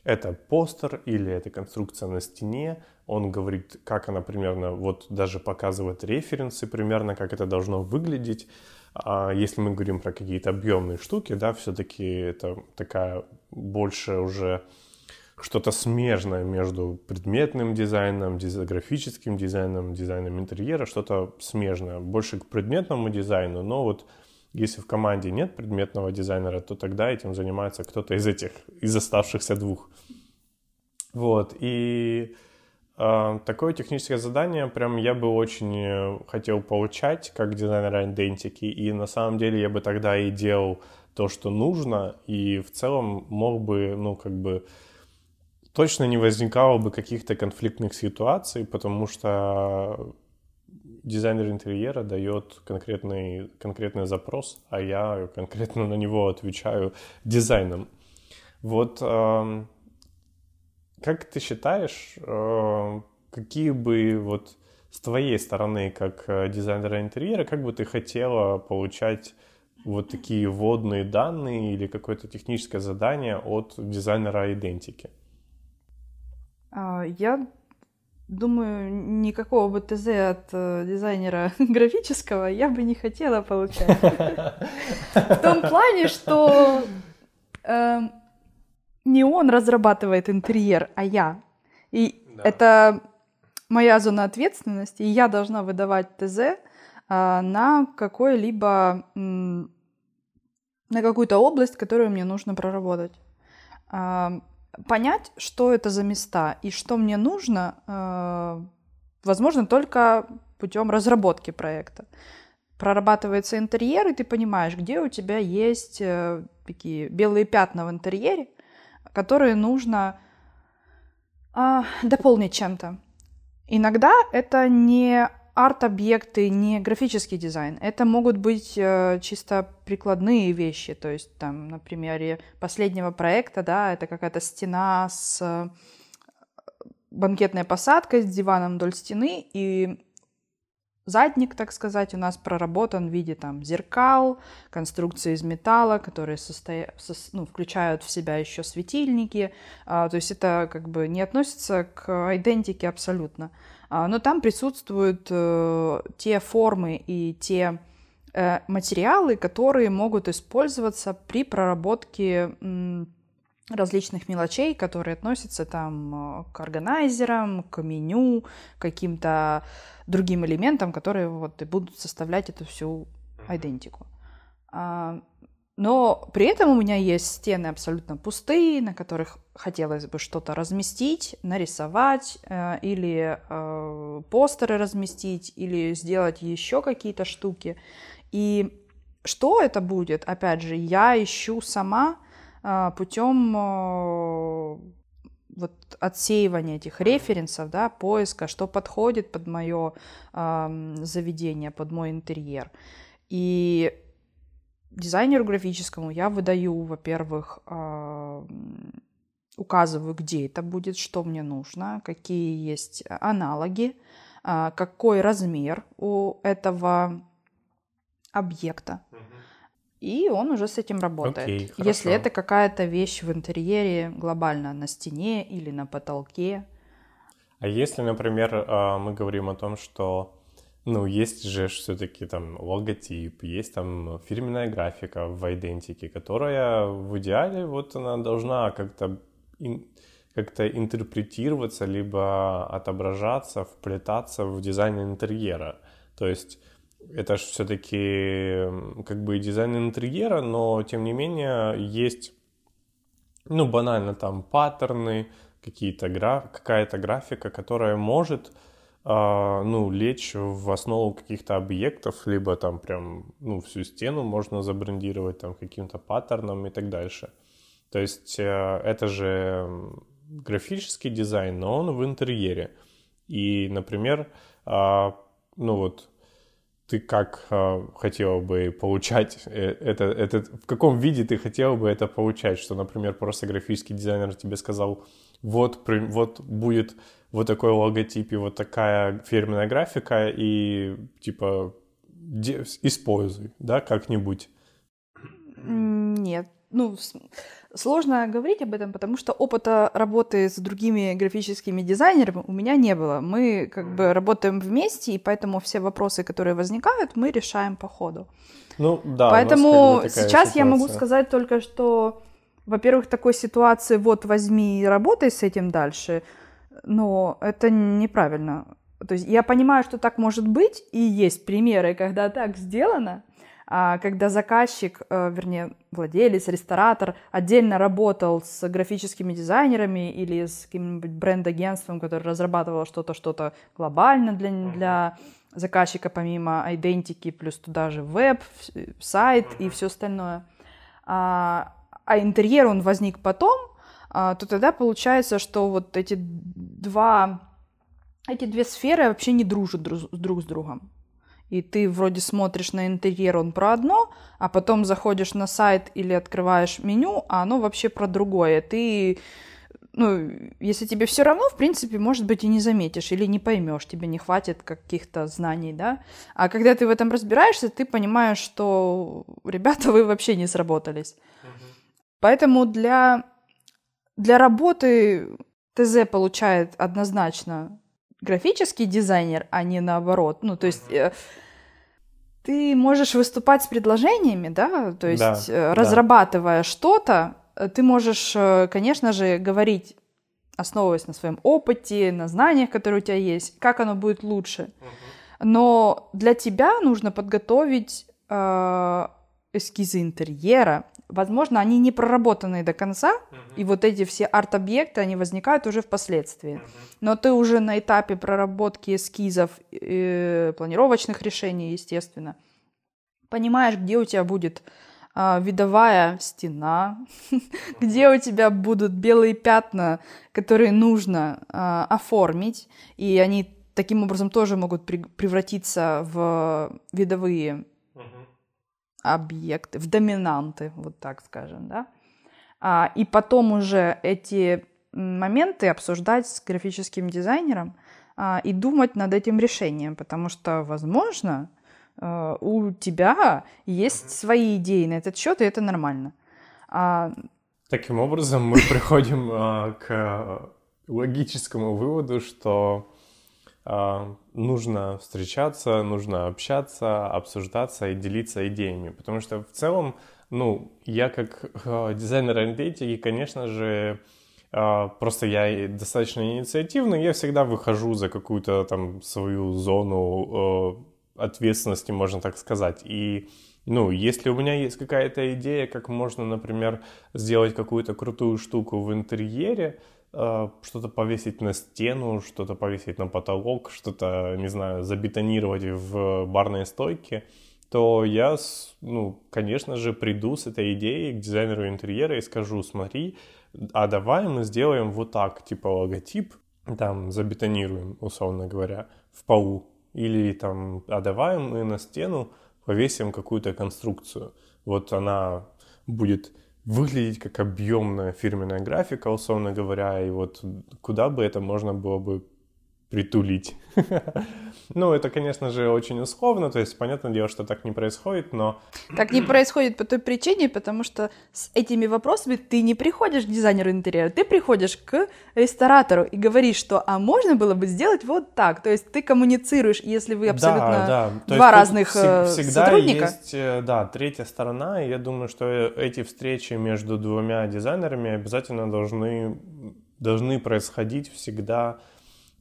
Это постер или это конструкция на стене. Он говорит, как она примерно, вот даже показывает референсы примерно, как это должно выглядеть. А если мы говорим про какие-то объемные штуки, да, все-таки это такая больше уже что-то смежное между предметным дизайном, графическим дизайном, дизайном интерьера, что-то смежное, больше к предметному дизайну, но вот если в команде нет предметного дизайнера, то тогда этим занимается кто-то из этих, из оставшихся двух. Вот, и э, такое техническое задание прям я бы очень э, хотел получать как дизайнер идентики, и на самом деле я бы тогда и делал то, что нужно, и в целом мог бы, ну, как бы, точно не возникало бы каких-то конфликтных ситуаций, потому что дизайнер интерьера дает конкретный, конкретный запрос, а я конкретно на него отвечаю дизайном. Вот э, как ты считаешь, э, какие бы вот с твоей стороны, как э, дизайнера интерьера, как бы ты хотела получать вот такие вводные данные или какое-то техническое задание от дизайнера идентики? А, я думаю, никакого бы ТЗ от э, дизайнера графического я бы не хотела получать. В том плане, что эм, не он разрабатывает интерьер, а я. И это моя зона ответственности, и я должна выдавать ТЗ а, на какой-либо на какую-то область, которую мне нужно проработать. А, понять, что это за места и что мне нужно, э, возможно, только путем разработки проекта. Прорабатывается интерьер, и ты понимаешь, где у тебя есть э, такие белые пятна в интерьере, которые нужно э, дополнить чем-то. Иногда это не арт-объекты, не графический дизайн. Это могут быть э, чисто прикладные вещи. То есть, там, на примере последнего проекта, да, это какая-то стена с э, банкетной посадкой, с диваном вдоль стены, и задник, так сказать, у нас проработан в виде там зеркал, конструкции из металла, которые состоя... со... ну, включают в себя еще светильники. А, то есть это как бы не относится к идентике абсолютно. А, но там присутствуют э, те формы и те э, материалы, которые могут использоваться при проработке различных мелочей, которые относятся там э, к органайзерам, к меню, каким-то другим элементам, которые вот и будут составлять эту всю идентику. Но при этом у меня есть стены абсолютно пустые, на которых хотелось бы что-то разместить, нарисовать э, или э, постеры разместить, или сделать еще какие-то штуки. И что это будет, опять же, я ищу сама э, путем э, вот отсеивания этих референсов, да, поиска, что подходит под мое э, заведение, под мой интерьер. И дизайнеру графическому я выдаю, во-первых, э, указываю, где это будет, что мне нужно, какие есть аналоги, а, какой размер у этого объекта. И он уже с этим работает. Окей, Если хорошо. это какая-то вещь в интерьере глобально на стене или на потолке. А если, например, а, мы говорим о том, что ну, есть же все-таки там логотип, есть там фирменная графика в идентике, которая в идеале вот она должна как-то как-то интерпретироваться, либо отображаться, вплетаться в дизайн интерьера. То есть это же все-таки как бы дизайн интерьера, но тем не менее есть, ну, банально там паттерны, какие-то граф... какая-то графика, которая может ну, лечь в основу каких-то объектов, либо там прям, ну, всю стену можно забрендировать там каким-то паттерном и так дальше. То есть э, это же графический дизайн, но он в интерьере. И, например, а, ну вот, ты как э, хотела бы получать это, это, в каком виде ты хотела бы это получать, что, например, просто графический дизайнер тебе сказал, вот, вот будет вот такой логотип и вот такая фирменная графика, и типа используй, да, как-нибудь. Нет, ну, сложно говорить об этом, потому что опыта работы с другими графическими дизайнерами у меня не было. Мы как бы работаем вместе, и поэтому все вопросы, которые возникают, мы решаем по ходу. Ну, да. Поэтому сейчас ситуация. я могу сказать только, что, во-первых, такой ситуации, вот возьми и работай с этим дальше, но это неправильно. То есть я понимаю, что так может быть, и есть примеры, когда так сделано, а когда заказчик, э, вернее, владелец, ресторатор отдельно работал с графическими дизайнерами или с каким-нибудь бренд-агентством, которое разрабатывало что-то, что-то глобально для, для заказчика, помимо идентики, плюс туда же веб, сайт и все остальное. А, а интерьер, он возник потом, то тогда получается, что вот эти два, эти две сферы вообще не дружат друг с другом и ты вроде смотришь на интерьер, он про одно, а потом заходишь на сайт или открываешь меню, а оно вообще про другое. Ты, ну, если тебе все равно, в принципе, может быть, и не заметишь или не поймешь, тебе не хватит каких-то знаний, да. А когда ты в этом разбираешься, ты понимаешь, что ребята, вы вообще не сработались. Поэтому для, для работы ТЗ получает однозначно графический дизайнер, а не наоборот. Ну, то есть э, ты можешь выступать с предложениями, да, то есть да, э, разрабатывая да. что-то, э, ты можешь, конечно же, говорить, основываясь на своем опыте, на знаниях, которые у тебя есть, как оно будет лучше. Но для тебя нужно подготовить э, эскизы интерьера, возможно, они не проработанные до конца, uh-huh. и вот эти все арт-объекты, они возникают уже впоследствии. Uh-huh. Но ты уже на этапе проработки эскизов, э, планировочных решений, естественно, понимаешь, где у тебя будет э, видовая стена, где у тебя будут белые пятна, которые нужно э, оформить, и они таким образом тоже могут при- превратиться в видовые объекты, в доминанты, вот так скажем, да. А, и потом уже эти моменты обсуждать с графическим дизайнером а, и думать над этим решением, потому что, возможно, а, у тебя есть свои идеи на этот счет, и это нормально. А... Таким образом, мы приходим а, к логическому выводу, что нужно встречаться, нужно общаться, обсуждаться и делиться идеями. Потому что в целом, ну, я как а, дизайнер идентики, конечно же, а, просто я достаточно инициативный, я всегда выхожу за какую-то там свою зону ответственности, можно так сказать. И ну, если у меня есть какая-то идея, как можно, например, сделать какую-то крутую штуку в интерьере, что-то повесить на стену, что-то повесить на потолок, что-то, не знаю, забетонировать в барной стойке, то я, ну, конечно же, приду с этой идеей к дизайнеру интерьера и скажу, смотри, а давай мы сделаем вот так, типа логотип, там, забетонируем, условно говоря, в полу. Или там, а давай мы на стену повесим какую-то конструкцию. Вот она будет выглядеть как объемная фирменная графика, условно говоря, и вот куда бы это можно было бы притулить. Ну, это, конечно же, очень условно, то есть, понятное дело, что так не происходит, но... Так не происходит по той причине, потому что с этими вопросами ты не приходишь к дизайнеру интерьера, ты приходишь к ресторатору и говоришь, что, а можно было бы сделать вот так, то есть ты коммуницируешь, если вы абсолютно да, да. два разных э, всегда сотрудника. есть, э, да, третья сторона, и я думаю, что эти встречи между двумя дизайнерами обязательно должны, должны происходить всегда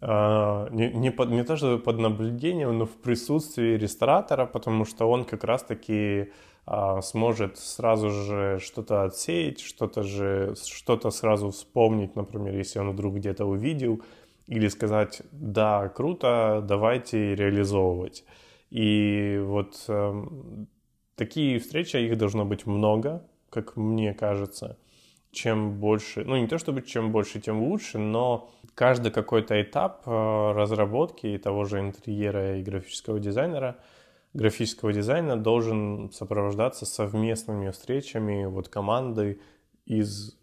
а, не, не, под, не то, что под наблюдением, но в присутствии ресторатора, потому что он как раз-таки а, сможет сразу же что-то отсеять, что-то же, что-то сразу вспомнить, например, если он вдруг где-то увидел, или сказать, да, круто, давайте реализовывать. И вот э, такие встречи, их должно быть много, как мне кажется чем больше, ну не то чтобы чем больше, тем лучше, но каждый какой-то этап э, разработки того же интерьера и графического дизайнера, графического дизайна должен сопровождаться совместными встречами вот команды из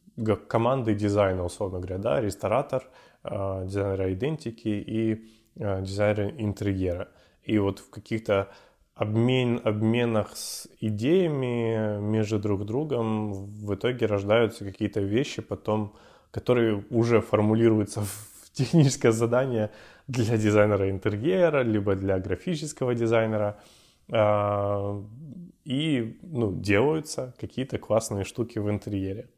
команды дизайна, условно говоря, да, ресторатор, э, дизайнер идентики и э, дизайнер интерьера. И вот в каких-то обмен, обменах с идеями между друг другом в итоге рождаются какие-то вещи потом, которые уже формулируются в техническое задание для дизайнера интерьера, либо для графического дизайнера. А, и ну, делаются какие-то классные штуки в интерьере.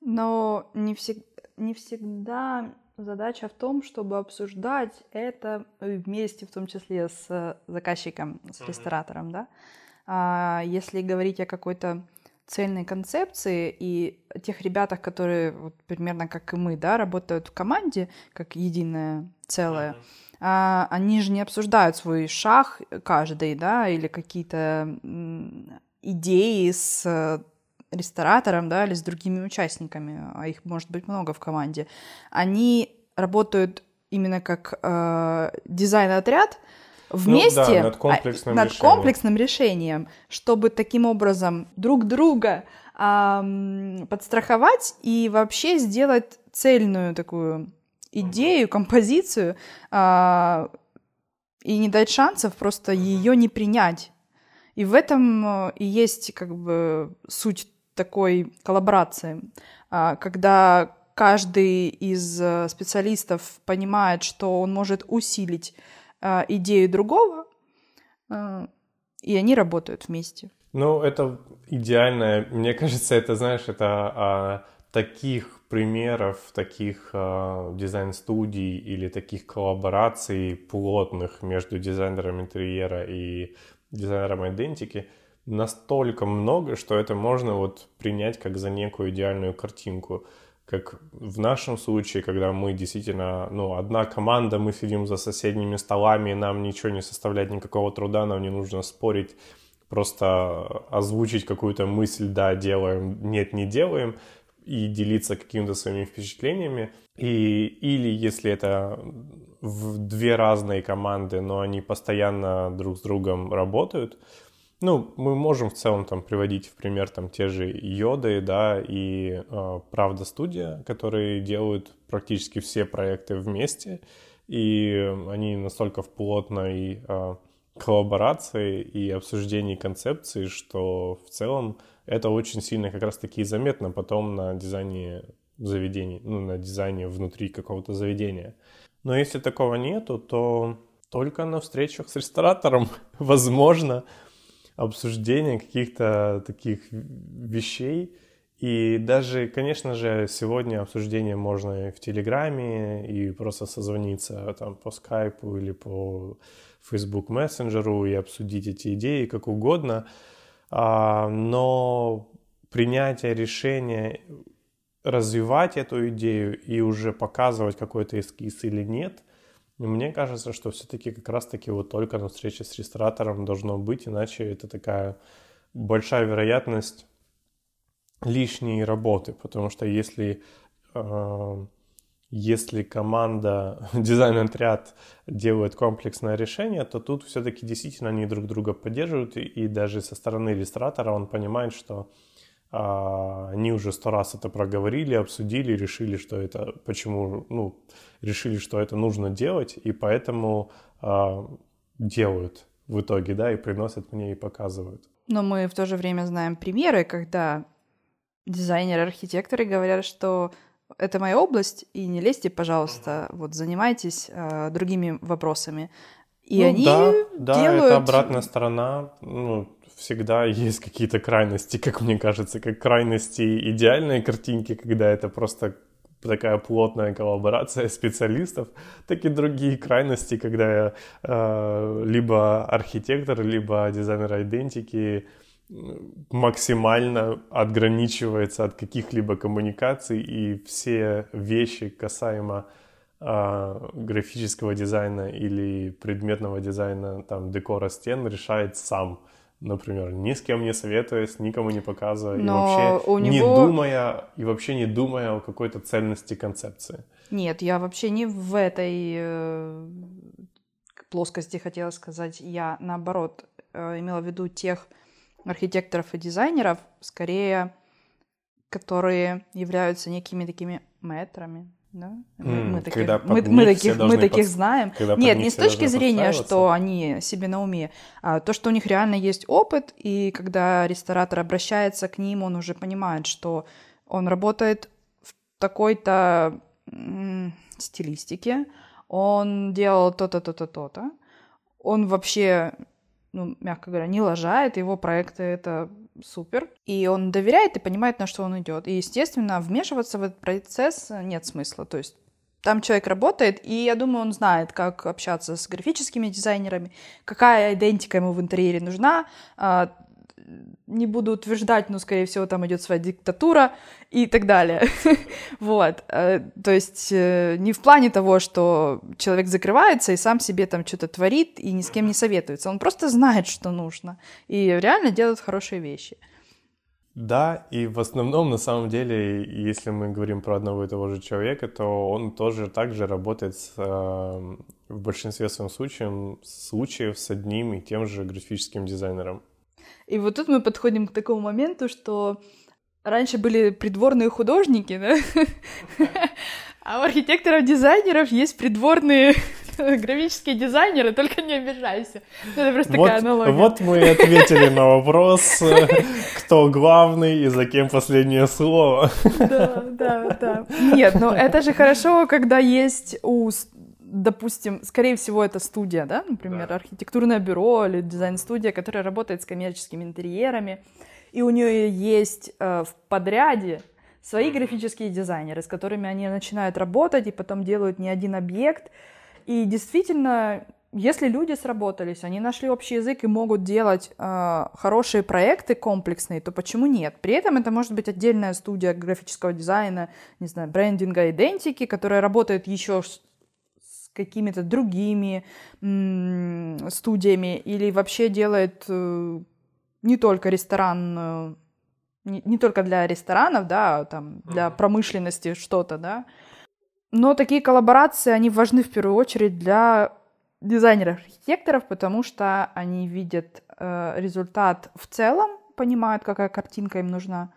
Но не, всег... не всегда задача в том, чтобы обсуждать это вместе, в том числе с заказчиком, с ресторатором, да. А если говорить о какой-то цельной концепции и тех ребятах, которые вот, примерно как и мы, да, работают в команде как единое целое, а, они же не обсуждают свой шаг каждый, да, или какие-то идеи с ресторатором, да, или с другими участниками, а их может быть много в команде, они работают именно как э, дизайн-отряд вместе ну, да, над, комплексным, над решением. комплексным решением, чтобы таким образом друг друга э, подстраховать и вообще сделать цельную такую идею, композицию э, и не дать шансов просто ее не принять. И в этом э, и есть как бы суть такой коллаборации, а, когда каждый из э, специалистов понимает, что он может усилить а, идею другого, а, и они работают вместе. Ну, это идеально. Мне кажется, это, знаешь, это а, таких примеров, таких а, дизайн-студий или таких коллабораций плотных между дизайнером интерьера и дизайнером идентики – настолько много, что это можно вот принять как за некую идеальную картинку. Как в нашем случае, когда мы действительно, ну, одна команда, мы сидим за соседними столами, нам ничего не составляет никакого труда, нам не нужно спорить, просто озвучить какую-то мысль, да, делаем, нет, не делаем, и делиться какими-то своими впечатлениями. И, или если это в две разные команды, но они постоянно друг с другом работают, ну, мы можем в целом там приводить в пример там те же йоды, да, и э, Правда студия, которые делают практически все проекты вместе, и они настолько в плотной э, коллаборации и обсуждении концепции, что в целом это очень сильно как раз-таки заметно потом на дизайне заведений, ну, на дизайне внутри какого-то заведения. Но если такого нету, то только на встречах с ресторатором возможно обсуждение каких-то таких вещей. И даже, конечно же, сегодня обсуждение можно и в Телеграме, и просто созвониться там по скайпу или по Facebook мессенджеру и обсудить эти идеи как угодно. А, но принятие решения развивать эту идею и уже показывать какой-то эскиз или нет, мне кажется, что все-таки как раз-таки вот только на встрече с ресторатором должно быть, иначе это такая большая вероятность лишней работы, потому что если э, если команда, дизайн-отряд делает комплексное решение, то тут все-таки действительно они друг друга поддерживают, и, и даже со стороны иллюстратора он понимает, что они уже сто раз это проговорили, обсудили, решили, что это почему, ну, решили, что это нужно делать, и поэтому а, делают в итоге, да, и приносят мне и показывают. Но мы в то же время знаем примеры, когда дизайнеры, архитекторы говорят, что это моя область, и не лезьте, пожалуйста, вот занимайтесь э, другими вопросами. И ну, они да, да, делают... это обратная сторона. Ну, всегда есть какие-то крайности, как мне кажется, как крайности идеальной картинки, когда это просто такая плотная коллаборация специалистов, так и другие крайности, когда э, либо архитектор, либо дизайнер идентики максимально отграничивается от каких-либо коммуникаций и все вещи касаемо э, графического дизайна или предметного дизайна, там, декора стен решает сам например, ни с кем не советуясь, никому не показывая, Но и вообще у него... не думая, и вообще не думая о какой-то цельности концепции. Нет, я вообще не в этой э, плоскости хотела сказать. Я, наоборот, э, имела в виду тех архитекторов и дизайнеров, скорее, которые являются некими такими метрами, да? Мы, мы, таких, мы, мы, таких, мы таких под... знаем. Нет, не с точки зрения, что они себе на уме, а то, что у них реально есть опыт, и когда ресторатор обращается к ним, он уже понимает, что он работает в такой-то стилистике, он делал то-то, то-то, то-то, он вообще, ну, мягко говоря, не лажает, его проекты — это супер. И он доверяет и понимает, на что он идет. И, естественно, вмешиваться в этот процесс нет смысла. То есть там человек работает, и я думаю, он знает, как общаться с графическими дизайнерами, какая идентика ему в интерьере нужна, а, не буду утверждать, но, скорее всего, там идет своя диктатура и так далее. вот. Э, то есть э, не в плане того, что человек закрывается и сам себе там что-то творит и ни с кем не советуется. Он просто знает, что нужно. И реально делает хорошие вещи. Да, и в основном, на самом деле, если мы говорим про одного и того же человека, то он тоже также работает с, э, в большинстве своем случаев, случаев с одним и тем же графическим дизайнером. И вот тут мы подходим к такому моменту, что раньше были придворные художники, да? А у архитекторов-дизайнеров есть придворные графические дизайнеры, только не обижайся. Это просто вот, такая аналогия. Вот мы и ответили на вопрос, кто главный и за кем последнее слово. Да, да, да. Нет, но это же хорошо, когда есть у допустим, скорее всего, это студия, да, например, да. архитектурное бюро или дизайн-студия, которая работает с коммерческими интерьерами, и у нее есть э, в подряде свои графические дизайнеры, с которыми они начинают работать и потом делают не один объект. И действительно, если люди сработались, они нашли общий язык и могут делать э, хорошие проекты комплексные, то почему нет? При этом это может быть отдельная студия графического дизайна, не знаю, брендинга, идентики, которая работает еще какими-то другими м- студиями или вообще делает э, не только ресторан, э, не, не только для ресторанов, да, а там для промышленности что-то, да. Но такие коллаборации, они важны в первую очередь для дизайнеров-архитекторов, потому что они видят э, результат в целом, понимают, какая картинка им нужна.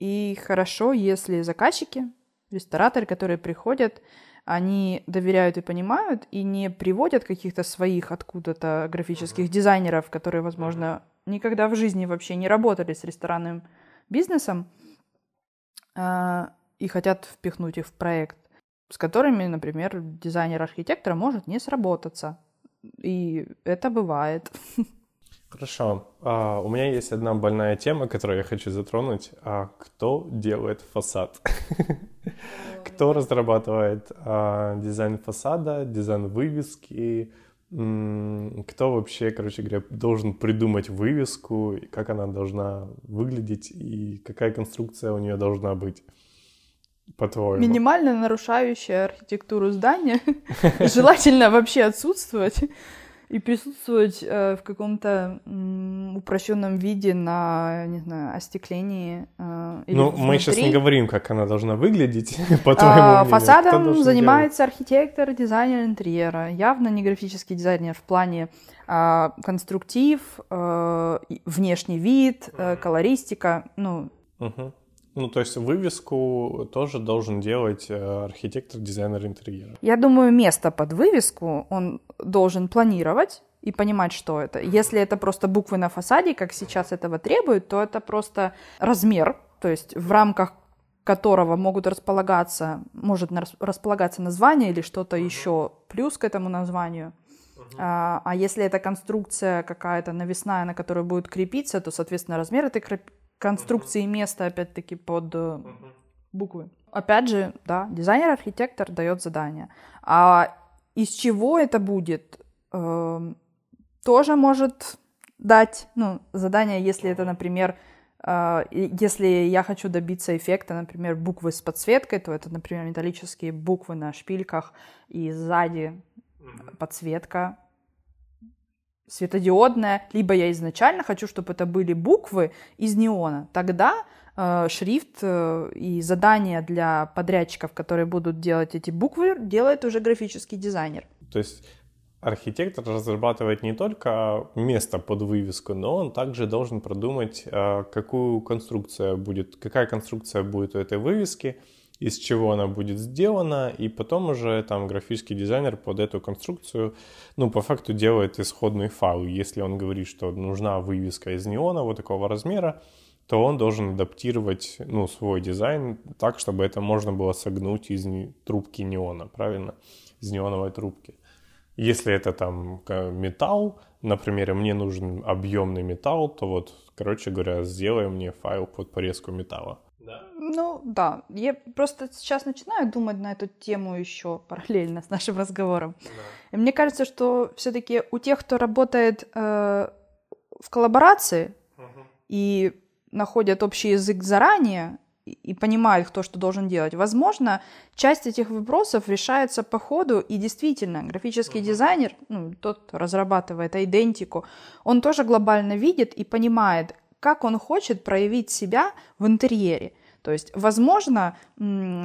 И хорошо, если заказчики, рестораторы, которые приходят, они доверяют и понимают, и не приводят каких-то своих откуда-то графических дизайнеров, которые, возможно, никогда в жизни вообще не работали с ресторанным бизнесом, э, и хотят впихнуть их в проект, с которыми, например, дизайнер-архитектор может не сработаться. И это бывает. Хорошо. А, у меня есть одна больная тема, которую я хочу затронуть. А кто делает фасад? кто разрабатывает а, дизайн фасада, дизайн вывески? Кто вообще, короче говоря, должен придумать вывеску, как она должна выглядеть и какая конструкция у нее должна быть? По-твоему? Минимально нарушающая архитектуру здания. Желательно вообще отсутствовать. И присутствовать э, в каком-то упрощенном виде на, не знаю, остеклении. Э, или ну, внутри. мы сейчас не говорим, как она должна выглядеть, по твоему а, мнению. Фасадом занимается делать? архитектор, дизайнер интерьера. Явно не графический дизайнер в плане э, конструктив, э, внешний вид, э, колористика, ну... Угу. Ну, то есть вывеску тоже должен делать э, архитектор, дизайнер интерьера. Я думаю, место под вывеску он должен планировать и понимать, что это. Если это просто буквы на фасаде, как сейчас этого требуют, то это просто размер, то есть в рамках которого могут располагаться, может располагаться название или что-то еще плюс к этому названию. А, а если это конструкция какая-то навесная, на которую будет крепиться, то, соответственно, размер этой конструкции места, опять-таки, под uh буквы. Опять же, да, дизайнер-архитектор дает задание. А из чего это будет, э, тоже может дать ну, задание, если это, например, э, если я хочу добиться эффекта, например, буквы с подсветкой, то это, например, металлические буквы на шпильках и сзади подсветка светодиодная, либо я изначально хочу, чтобы это были буквы из неона. Тогда э, шрифт э, и задания для подрядчиков, которые будут делать эти буквы, делает уже графический дизайнер. То есть архитектор разрабатывает не только место под вывеску, но он также должен продумать, э, какую конструкция будет, какая конструкция будет у этой вывески, из чего она будет сделана, и потом уже там графический дизайнер под эту конструкцию, ну, по факту делает исходный файл. Если он говорит, что нужна вывеска из неона вот такого размера, то он должен адаптировать, ну, свой дизайн так, чтобы это можно было согнуть из трубки неона, правильно? Из неоновой трубки. Если это там металл, например, мне нужен объемный металл, то вот, короче говоря, сделай мне файл под порезку металла. Да? Ну да, я просто сейчас начинаю думать на эту тему еще параллельно с нашим разговором. Да. И мне кажется, что все-таки у тех, кто работает э, в коллаборации угу. и находят общий язык заранее и, и понимают, кто что должен делать, возможно, часть этих вопросов решается по ходу, и действительно, графический угу. дизайнер, ну, тот, кто разрабатывает идентику, он тоже глобально видит и понимает, как он хочет проявить себя в интерьере. То есть, возможно,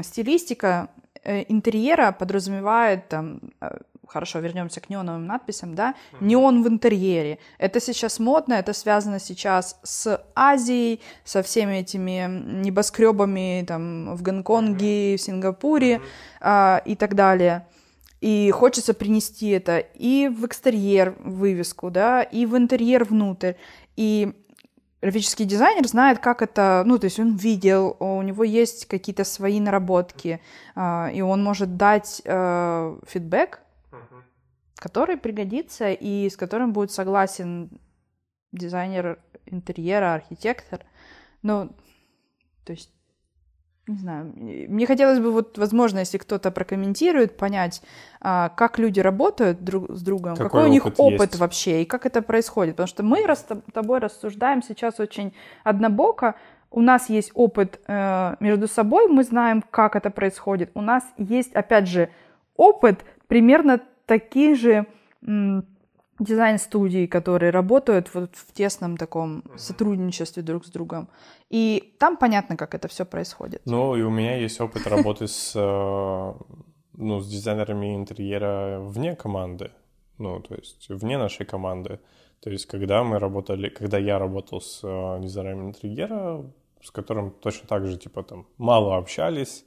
стилистика э, интерьера подразумевает там э, хорошо, вернемся к неоновым надписям, да, неон в интерьере. Это сейчас модно, это связано сейчас с Азией, со всеми этими небоскребами там в Гонконге, в Сингапуре а, и так далее. И хочется принести это и в экстерьер вывеску, да, и в интерьер внутрь. И графический дизайнер знает, как это, ну, то есть он видел, у него есть какие-то свои наработки, э, и он может дать э, фидбэк, который пригодится и с которым будет согласен дизайнер интерьера, архитектор. Ну, то есть не знаю, мне хотелось бы вот, возможно, если кто-то прокомментирует, понять, а, как люди работают друг с другом, какой, какой у них опыт, опыт вообще и как это происходит. Потому что мы с тобой рассуждаем сейчас очень однобоко. У нас есть опыт э, между собой, мы знаем, как это происходит. У нас есть, опять же, опыт примерно таких же дизайн-студий, которые работают вот в тесном таком сотрудничестве друг с другом. И там понятно, как это все происходит. Ну, и у меня есть опыт работы с, э, ну, с дизайнерами интерьера вне команды. Ну, то есть вне нашей команды. То есть когда мы работали, когда я работал с э, дизайнером интерьера, с которым точно так же, типа, там, мало общались,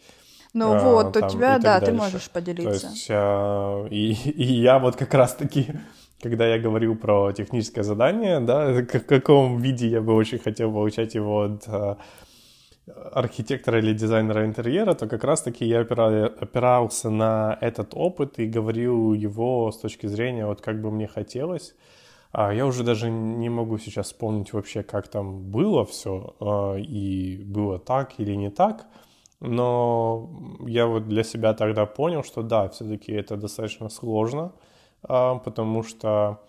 ну а, вот, у тебя, да, дальше. ты можешь поделиться. То есть, а, и, и я вот как раз-таки когда я говорил про техническое задание, да, в каком виде я бы очень хотел получать его от э, архитектора или дизайнера интерьера, то как раз-таки я опирался на этот опыт и говорил его с точки зрения, вот как бы мне хотелось. А я уже даже не могу сейчас вспомнить вообще, как там было все, э, и было так или не так. Но я вот для себя тогда понял, что да, все-таки это достаточно сложно. А, потому что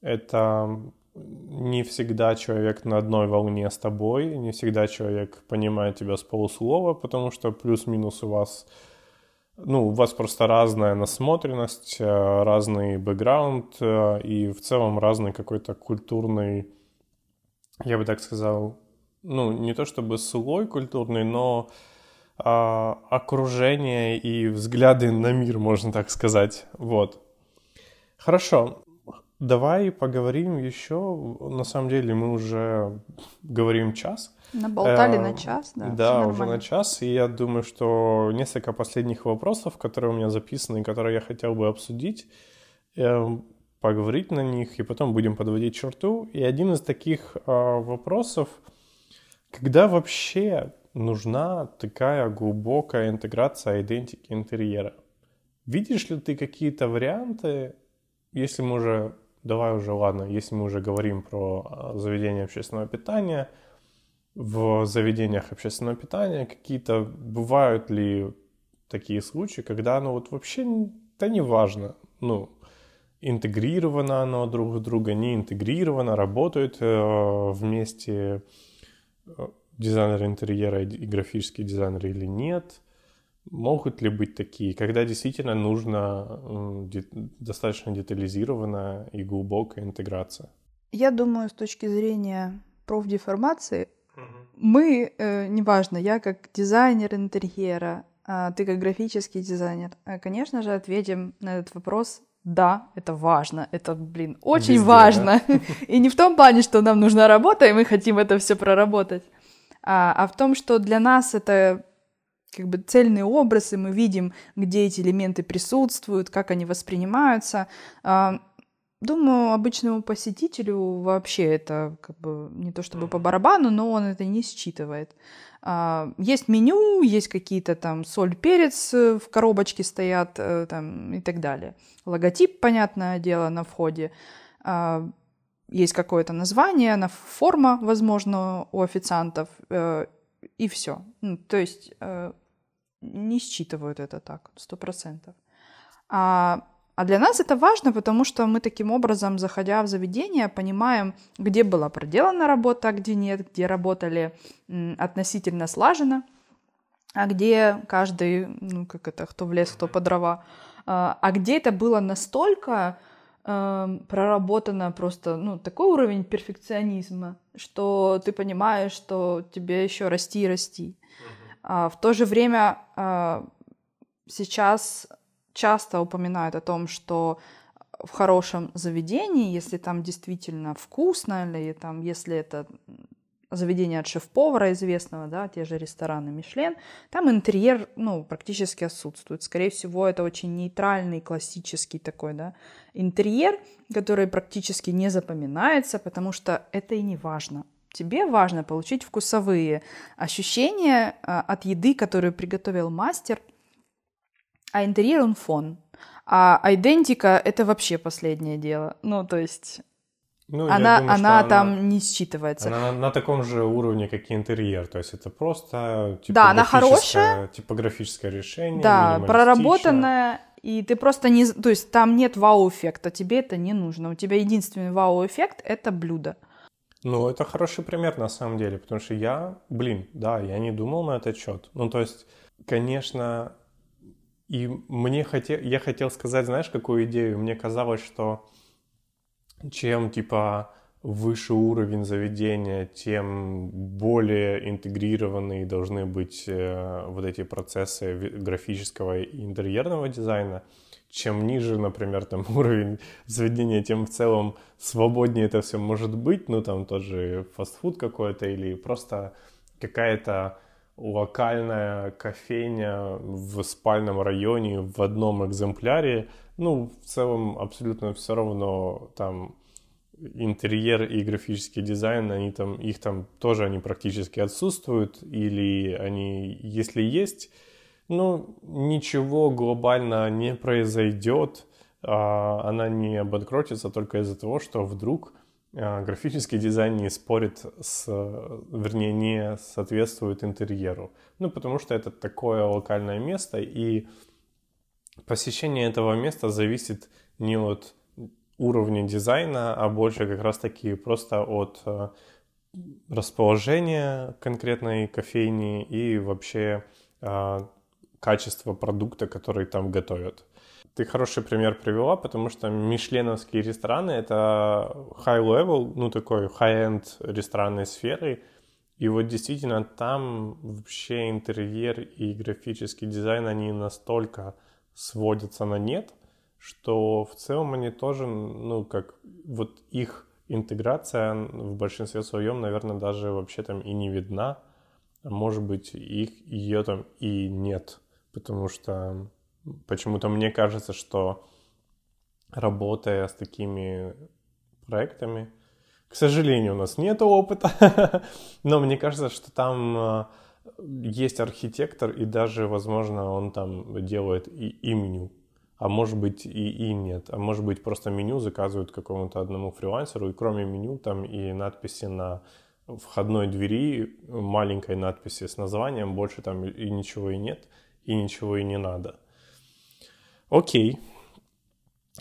это не всегда человек на одной волне с тобой, не всегда человек понимает тебя с полуслова, потому что плюс-минус у вас ну, у вас просто разная насмотренность, э, разный бэкграунд э, и в целом разный какой-то культурный, я бы так сказал, ну, не то чтобы слой культурный, но а, окружение и взгляды на мир, можно так сказать. Вот. Хорошо. Давай поговорим еще. На самом деле мы уже говорим час. Наболтали э, на час, да. Да, уже на час. И я думаю, что несколько последних вопросов, которые у меня записаны, которые я хотел бы обсудить, э, поговорить на них, и потом будем подводить черту. И один из таких э, вопросов, когда вообще нужна такая глубокая интеграция идентики интерьера? Видишь ли ты какие-то варианты, если мы уже, давай уже, ладно, если мы уже говорим про а, заведение общественного питания, в заведениях общественного питания какие-то, бывают ли такие случаи, когда ну вот вообще, да не важно, ну, интегрировано оно друг в друга, не интегрировано, работают э, вместе э, дизайнер интерьера и графический дизайнер или нет. Могут ли быть такие, когда действительно нужна достаточно детализированная и глубокая интеграция? Я думаю, с точки зрения профдеформации, угу. мы, э, неважно, я как дизайнер интерьера, а ты как графический дизайнер, э, конечно же, ответим на этот вопрос да, это важно, это, блин, очень Везде, важно. Да? И не в том плане, что нам нужна работа, и мы хотим это все проработать, а, а в том, что для нас это как бы цельный образ, и мы видим, где эти элементы присутствуют, как они воспринимаются. А, думаю, обычному посетителю вообще это как бы не то чтобы по барабану, но он это не считывает. А, есть меню, есть какие-то там соль, перец э, в коробочке стоят э, там, и так далее. Логотип, понятное дело, на входе есть какое-то название, на форма, возможно, у официантов, э, и все. Ну, то есть не считывают это так, сто процентов. А, а для нас это важно, потому что мы таким образом, заходя в заведение, понимаем, где была проделана работа, а где нет, где работали относительно слаженно, а где каждый, ну как это, кто в лес, кто по дрова, а, а где это было настолько э, проработано просто, ну, такой уровень перфекционизма, что ты понимаешь, что тебе еще расти и расти. А в то же время э, сейчас часто упоминают о том, что в хорошем заведении, если там действительно вкусно, или там, если это заведение от шеф-повара известного, да, те же рестораны Мишлен, там интерьер, ну, практически отсутствует. Скорее всего, это очень нейтральный, классический такой, да, интерьер, который практически не запоминается, потому что это и не важно. Тебе важно получить вкусовые ощущения а, от еды, которую приготовил мастер, а интерьер он фон. А идентика — это вообще последнее дело. Ну, то есть ну, она, думаю, она там она, не считывается. Она на, на таком же уровне, как и интерьер. То есть это просто да, она хорошая, типографическое решение. Да, проработанное. И ты просто не... То есть там нет вау-эффекта, тебе это не нужно. У тебя единственный вау-эффект — это блюдо. Ну, это хороший пример на самом деле, потому что я, блин, да, я не думал на этот счет. Ну, то есть, конечно, и мне хотел, я хотел сказать, знаешь, какую идею? Мне казалось, что чем типа выше уровень заведения, тем более интегрированные должны быть э, вот эти процессы графического и интерьерного дизайна. Чем ниже, например, там уровень заведения, тем в целом свободнее это все может быть. Ну, там тоже фастфуд какой-то или просто какая-то локальная кофейня в спальном районе в одном экземпляре, ну, в целом абсолютно все равно там интерьер и графический дизайн, они там, их там тоже они практически отсутствуют, или они, если есть, ну, ничего глобально не произойдет, а она не обанкротится только из-за того, что вдруг а, графический дизайн не спорит с, вернее, не соответствует интерьеру. Ну, потому что это такое локальное место, и посещение этого места зависит не от уровня дизайна, а больше как раз-таки просто от э, расположения конкретной кофейни и вообще качество продукта, который там готовят. Ты хороший пример привела, потому что мишленовские рестораны — это high-level, ну такой high-end ресторанной сферы, и вот действительно там вообще интерьер и графический дизайн, они настолько сводятся на нет, что в целом они тоже, ну как, вот их интеграция в большинстве своем, наверное, даже вообще там и не видна, может быть их, ее там и нет, потому что Почему-то мне кажется, что работая с такими проектами, к сожалению, у нас нет опыта, но мне кажется, что там э, есть архитектор, и даже, возможно, он там делает и, и меню. А может быть и, и нет. А может быть просто меню заказывают какому-то одному фрилансеру, и кроме меню там и надписи на входной двери, маленькой надписи с названием, больше там и ничего и нет, и ничего и не надо. Окей,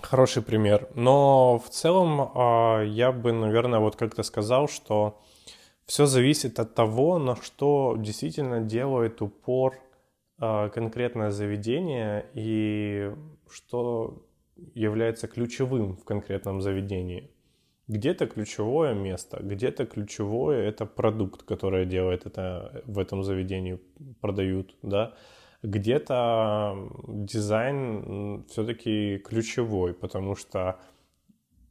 хороший пример. Но в целом а, я бы, наверное, вот как-то сказал, что все зависит от того, на что действительно делает упор а, конкретное заведение и что является ключевым в конкретном заведении. Где-то ключевое место, где-то ключевое это продукт, который делает это в этом заведении, продают, да где-то дизайн все-таки ключевой, потому что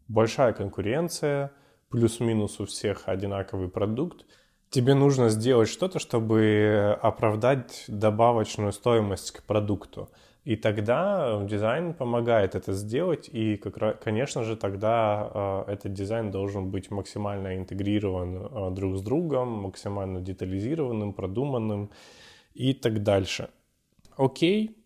большая конкуренция, плюс-минус у всех одинаковый продукт. Тебе нужно сделать что-то, чтобы оправдать добавочную стоимость к продукту. И тогда дизайн помогает это сделать, и, как, конечно же, тогда э, этот дизайн должен быть максимально интегрирован э, друг с другом, максимально детализированным, продуманным и так дальше. Окей.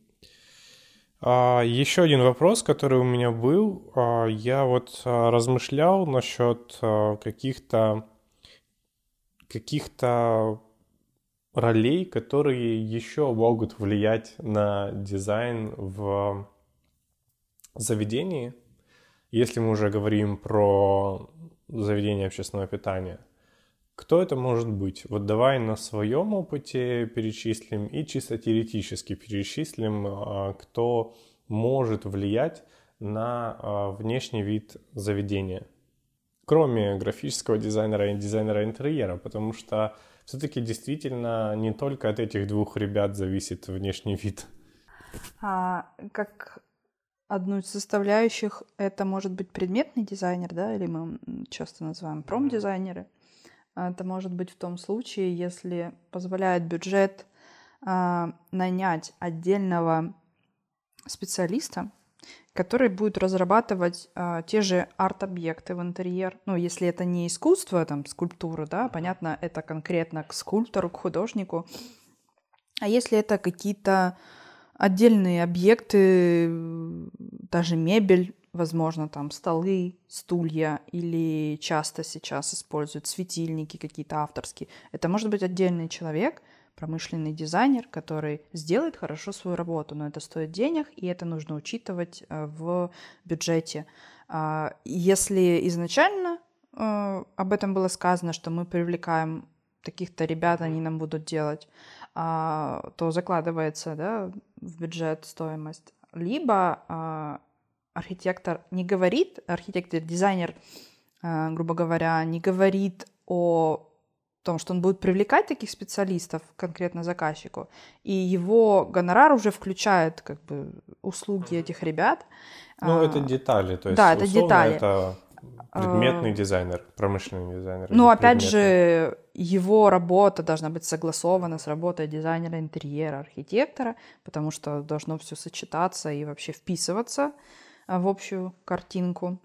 А, еще один вопрос, который у меня был. А, я вот а, размышлял насчет а, каких-то каких-то ролей, которые еще могут влиять на дизайн в заведении, если мы уже говорим про заведение общественного питания. Кто это может быть? Вот давай на своем опыте перечислим и чисто теоретически перечислим, а, кто может влиять на а, внешний вид заведения. Кроме графического дизайнера и дизайнера интерьера, потому что все-таки действительно не только от этих двух ребят зависит внешний вид. А, как одну из составляющих это может быть предметный дизайнер, да, или мы часто называем промдизайнеры. Это может быть в том случае, если позволяет бюджет э, нанять отдельного специалиста, который будет разрабатывать э, те же арт-объекты в интерьер. Ну, если это не искусство, там, скульптура, да, понятно, это конкретно к скульптору, к художнику. А если это какие-то отдельные объекты, даже мебель, возможно, там столы, стулья или часто сейчас используют светильники какие-то авторские. Это может быть отдельный человек, промышленный дизайнер, который сделает хорошо свою работу, но это стоит денег, и это нужно учитывать э, в бюджете. А, если изначально э, об этом было сказано, что мы привлекаем таких-то ребят, они нам будут делать, а, то закладывается да, в бюджет стоимость. Либо а, архитектор не говорит, архитектор, дизайнер, э, грубо говоря, не говорит о том, что он будет привлекать таких специалистов конкретно заказчику, и его гонорар уже включает как бы услуги этих ребят. Ну, это детали, то есть да, это детали. Это предметный дизайнер, промышленный дизайнер. Ну, опять же, его работа должна быть согласована с работой дизайнера интерьера, архитектора, потому что должно все сочетаться и вообще вписываться а, в общую картинку.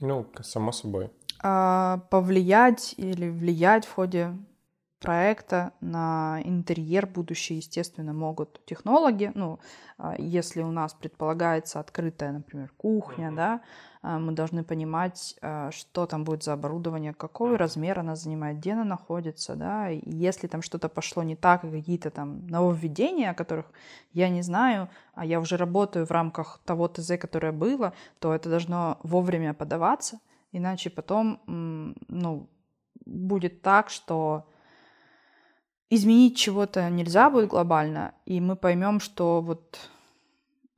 Ну, само собой. А, повлиять или влиять в ходе проекта на интерьер будущий, естественно, могут технологи. Ну, а, если у нас предполагается открытая, например, кухня, да, а, мы должны понимать, а, что там будет за оборудование, какой размер она занимает, где она находится, да, и если там что-то пошло не так, какие-то там нововведения, о которых я не знаю, а я уже работаю в рамках того ТЗ, которое было, то это должно вовремя подаваться, иначе потом, ну, будет так, что изменить чего-то нельзя будет глобально, и мы поймем, что вот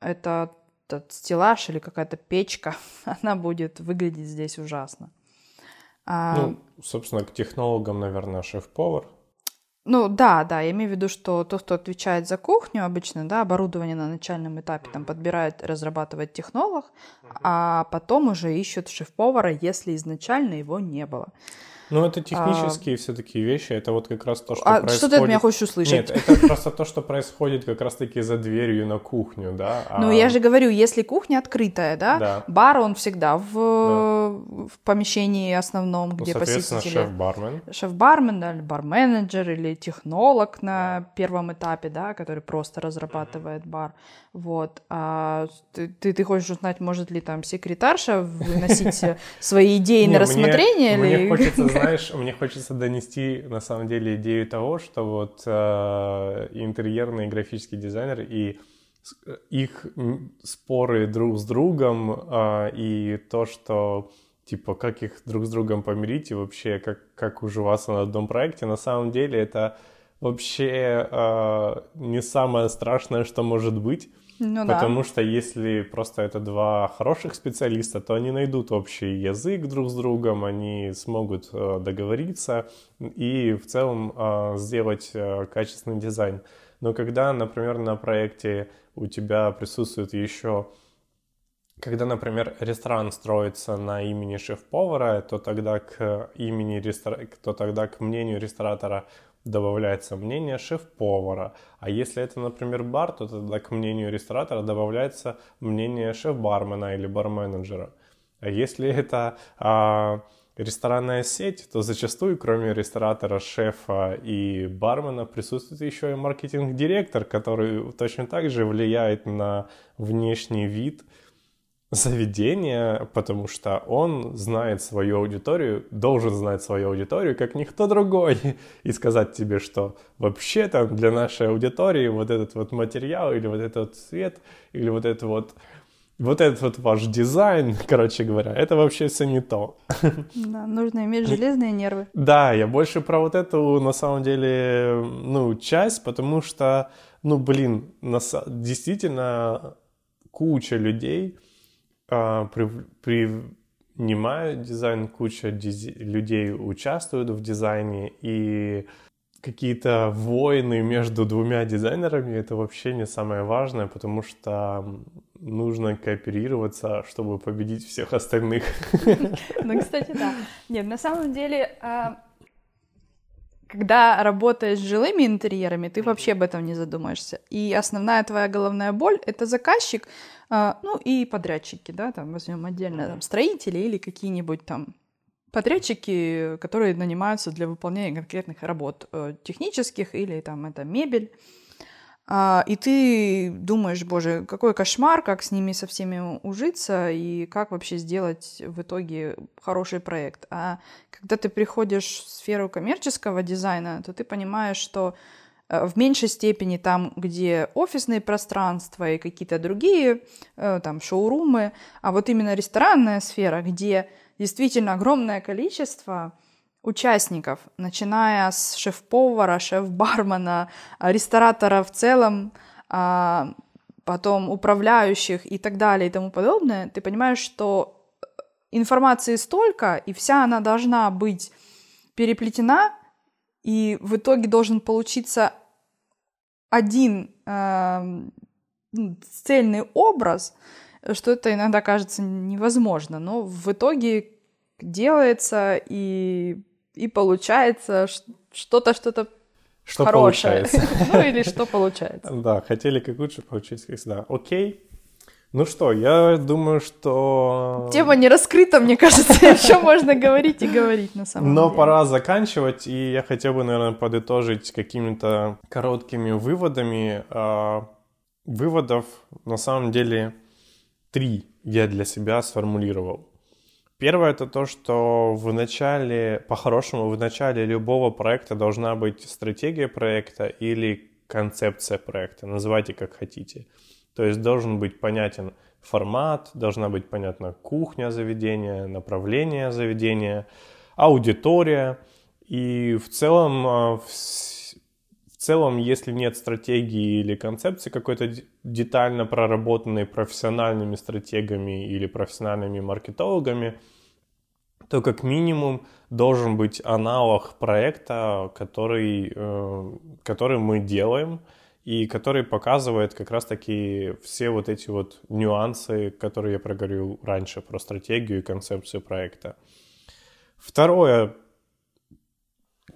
это этот стеллаж или какая-то печка, она будет выглядеть здесь ужасно. А... Ну, собственно, к технологам, наверное, шеф-повар. Ну да, да, я имею в виду, что тот, кто отвечает за кухню обычно, да, оборудование на начальном этапе там подбирает, разрабатывает технолог, а потом уже ищут шеф-повара, если изначально его не было. Ну, это технические а... все такие вещи, это вот как раз то, что а происходит... что ты от меня хочешь услышать? Нет, это просто то, что происходит как раз-таки за дверью на кухню, да? А... Ну, я же говорю, если кухня открытая, да, да. бар, он всегда в, да. в помещении основном, где ну, посетители... шеф-бармен. Шеф-бармен, да, или бар-менеджер, или технолог на первом этапе, да, который просто разрабатывает бар. Вот. А ты, ты, ты хочешь узнать, может ли там секретарша выносить свои идеи на рассмотрение? Мне хочется знаешь, мне хочется донести на самом деле идею того, что вот э, интерьерный графический дизайнер и их споры друг с другом э, и то, что типа как их друг с другом помирить и вообще как, как уживаться на одном проекте, на самом деле это вообще э, не самое страшное, что может быть. Ну, Потому да. что если просто это два хороших специалиста, то они найдут общий язык друг с другом, они смогут э, договориться и в целом э, сделать э, качественный дизайн. Но когда, например, на проекте у тебя присутствует еще когда, например, ресторан строится на имени шеф-повара, то тогда к имени рестор... то тогда к мнению ресторатора добавляется мнение шеф-повара. А если это, например, бар, то тогда к мнению ресторатора добавляется мнение шеф-бармена или бар-менеджера. А если это а, ресторанная сеть, то зачастую, кроме ресторатора, шефа и бармена, присутствует еще и маркетинг-директор, который точно так же влияет на внешний вид заведение, потому что он знает свою аудиторию, должен знать свою аудиторию, как никто другой, и сказать тебе, что вообще-то для нашей аудитории вот этот вот материал или вот этот вот цвет или вот это вот вот этот вот ваш дизайн, короче говоря, это вообще все не то. Да, нужно иметь железные нервы. Да, я больше про вот эту, на самом деле, ну, часть, потому что, ну, блин, действительно куча людей, а, при, принимают дизайн, куча диз... людей участвуют в дизайне, и какие-то войны между двумя дизайнерами это вообще не самое важное, потому что нужно кооперироваться, чтобы победить всех остальных. Ну, кстати, да. Нет, на самом деле, а, когда работаешь с жилыми интерьерами, ты вообще об этом не задумаешься. И основная твоя головная боль — это заказчик, ну и подрядчики, да, там возьмем отдельно там, строители или какие-нибудь там подрядчики, которые нанимаются для выполнения конкретных работ э, технических или там это мебель. А, и ты думаешь, боже, какой кошмар, как с ними со всеми ужиться и как вообще сделать в итоге хороший проект. А когда ты приходишь в сферу коммерческого дизайна, то ты понимаешь, что в меньшей степени там, где офисные пространства и какие-то другие э, там шоурумы, а вот именно ресторанная сфера, где действительно огромное количество участников, начиная с шеф-повара, шеф-бармена, ресторатора в целом, а, потом управляющих и так далее и тому подобное, ты понимаешь, что информации столько, и вся она должна быть переплетена, и в итоге должен получиться один э, цельный образ, что это иногда кажется невозможно, но в итоге делается и, и получается что-то, что-то что хорошее. получается. ну или что получается. Да, хотели как лучше, получилось как всегда. Окей. Ну что, я думаю, что... Тема не раскрыта, мне кажется, еще можно говорить и говорить на самом Но деле. Но пора заканчивать, и я хотел бы, наверное, подытожить какими-то короткими выводами. А, выводов, на самом деле, три я для себя сформулировал. Первое это то, что в начале, по-хорошему, в начале любого проекта должна быть стратегия проекта или концепция проекта, называйте как хотите. То есть должен быть понятен формат, должна быть понятна кухня заведения, направление заведения, аудитория. И в целом а, целом, если нет стратегии или концепции какой-то детально проработанной профессиональными стратегами или профессиональными маркетологами, то как минимум должен быть аналог проекта, который, э, который мы делаем и который показывает как раз-таки все вот эти вот нюансы, которые я проговорил раньше про стратегию и концепцию проекта. Второе.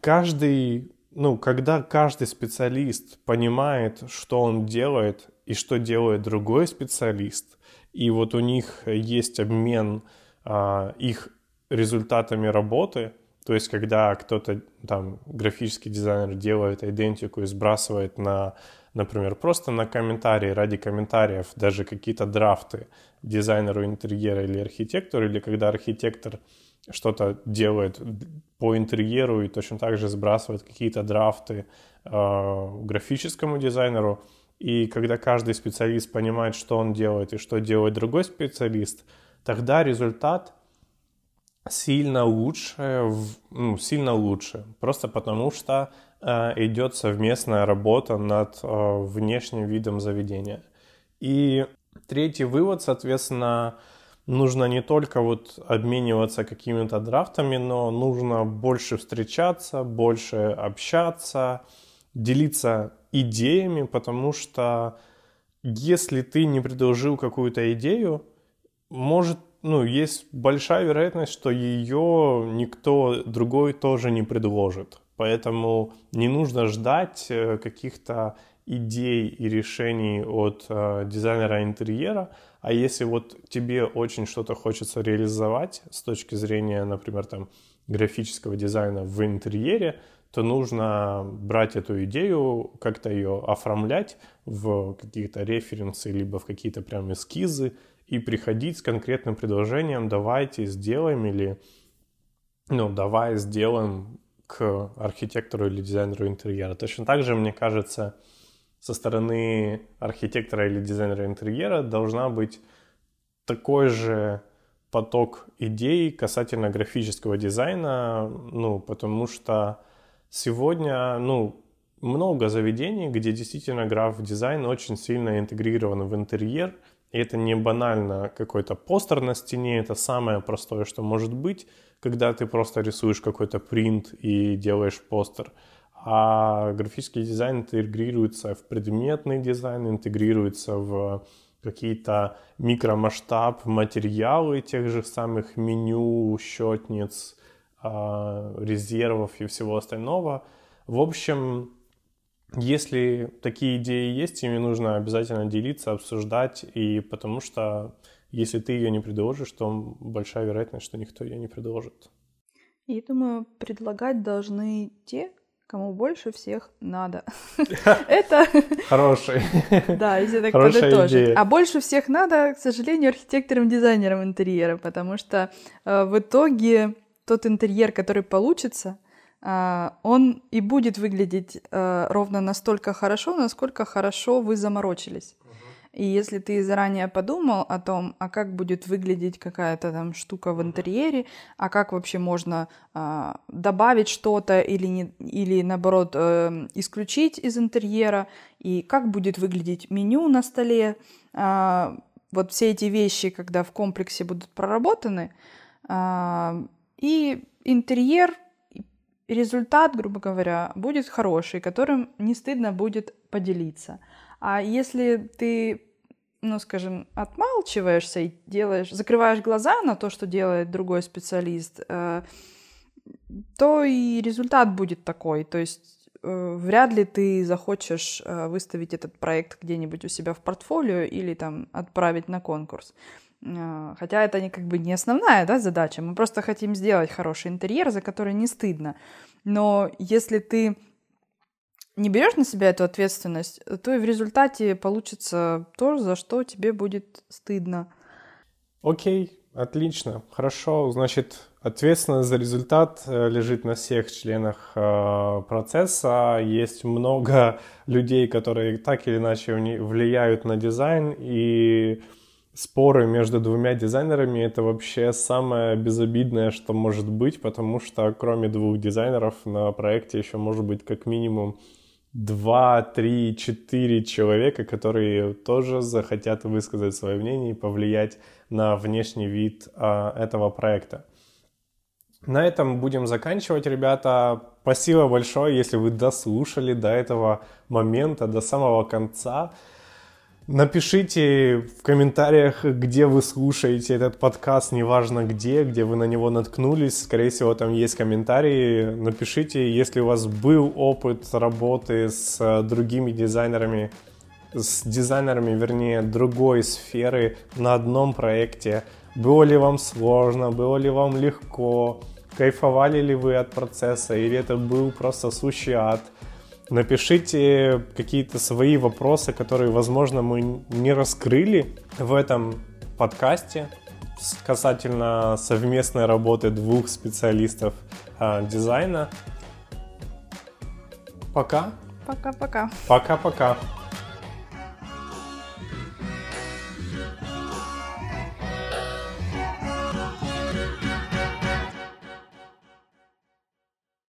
Каждый, ну, когда каждый специалист понимает, что он делает и что делает другой специалист, и вот у них есть обмен а, их результатами работы, то есть когда кто-то, там, графический дизайнер делает идентику и сбрасывает на, например, просто на комментарии, ради комментариев, даже какие-то драфты дизайнеру интерьера или архитектору, или когда архитектор что-то делает по интерьеру и точно так же сбрасывает какие-то драфты э, графическому дизайнеру. И когда каждый специалист понимает, что он делает и что делает другой специалист, тогда результат сильно лучше, ну, сильно лучше, просто потому что э, идет совместная работа над э, внешним видом заведения. И третий вывод, соответственно, нужно не только вот обмениваться какими-то драфтами, но нужно больше встречаться, больше общаться, делиться идеями, потому что если ты не предложил какую-то идею, может, ну, есть большая вероятность, что ее никто другой тоже не предложит. Поэтому не нужно ждать э, каких-то идей и решений от э, дизайнера интерьера, а если вот тебе очень что-то хочется реализовать с точки зрения, например, там графического дизайна в интерьере, то нужно брать эту идею, как-то ее оформлять в какие-то референсы, либо в какие-то прям эскизы и приходить с конкретным предложением, давайте сделаем или, ну, давай сделаем к архитектору или дизайнеру интерьера. Точно так же, мне кажется, со стороны архитектора или дизайнера интерьера должна быть такой же поток идей касательно графического дизайна, ну, потому что сегодня, ну, много заведений, где действительно граф-дизайн очень сильно интегрирован в интерьер, и это не банально какой-то постер на стене, это самое простое, что может быть, когда ты просто рисуешь какой-то принт и делаешь постер – а графический дизайн интегрируется в предметный дизайн, интегрируется в какие-то микромасштаб материалы тех же самых меню, счетниц, а, резервов и всего остального. В общем, если такие идеи есть, ими нужно обязательно делиться, обсуждать, и потому что если ты ее не предложишь, то большая вероятность, что никто ее не предложит. И думаю, предлагать должны те, кому больше всех надо. Это... Хороший. Да, если так подытожить. А больше всех надо, к сожалению, архитекторам-дизайнерам интерьера, потому что э, в итоге тот интерьер, который получится, он и будет выглядеть э, ровно настолько хорошо, насколько хорошо вы заморочились. И если ты заранее подумал о том, а как будет выглядеть какая-то там штука в интерьере, а как вообще можно а, добавить что-то или, не, или наоборот э, исключить из интерьера, и как будет выглядеть меню на столе, а, вот все эти вещи, когда в комплексе будут проработаны, а, и интерьер, результат, грубо говоря, будет хороший, которым не стыдно будет поделиться. А если ты, ну, скажем, отмалчиваешься и делаешь, закрываешь глаза на то, что делает другой специалист, э, то и результат будет такой. То есть э, вряд ли ты захочешь э, выставить этот проект где-нибудь у себя в портфолио или там отправить на конкурс. Хотя это не, как бы не основная да, задача. Мы просто хотим сделать хороший интерьер, за который не стыдно. Но если ты не берешь на себя эту ответственность, то и в результате получится то, за что тебе будет стыдно. Окей, отлично, хорошо. Значит, ответственность за результат э, лежит на всех членах э, процесса. Есть много людей, которые так или иначе влияют на дизайн, и споры между двумя дизайнерами это вообще самое безобидное, что может быть, потому что кроме двух дизайнеров на проекте еще может быть как минимум два, три, четыре человека, которые тоже захотят высказать свое мнение и повлиять на внешний вид а, этого проекта. На этом будем заканчивать, ребята. Спасибо большое, если вы дослушали до этого момента, до самого конца. Напишите в комментариях, где вы слушаете этот подкаст, неважно где, где вы на него наткнулись. Скорее всего, там есть комментарии. Напишите, если у вас был опыт работы с э, другими дизайнерами, с дизайнерами, вернее, другой сферы на одном проекте. Было ли вам сложно, было ли вам легко, кайфовали ли вы от процесса, или это был просто сущий ад. Напишите какие-то свои вопросы, которые, возможно, мы не раскрыли в этом подкасте касательно совместной работы двух специалистов э, дизайна. Пока. Пока-пока. Пока-пока.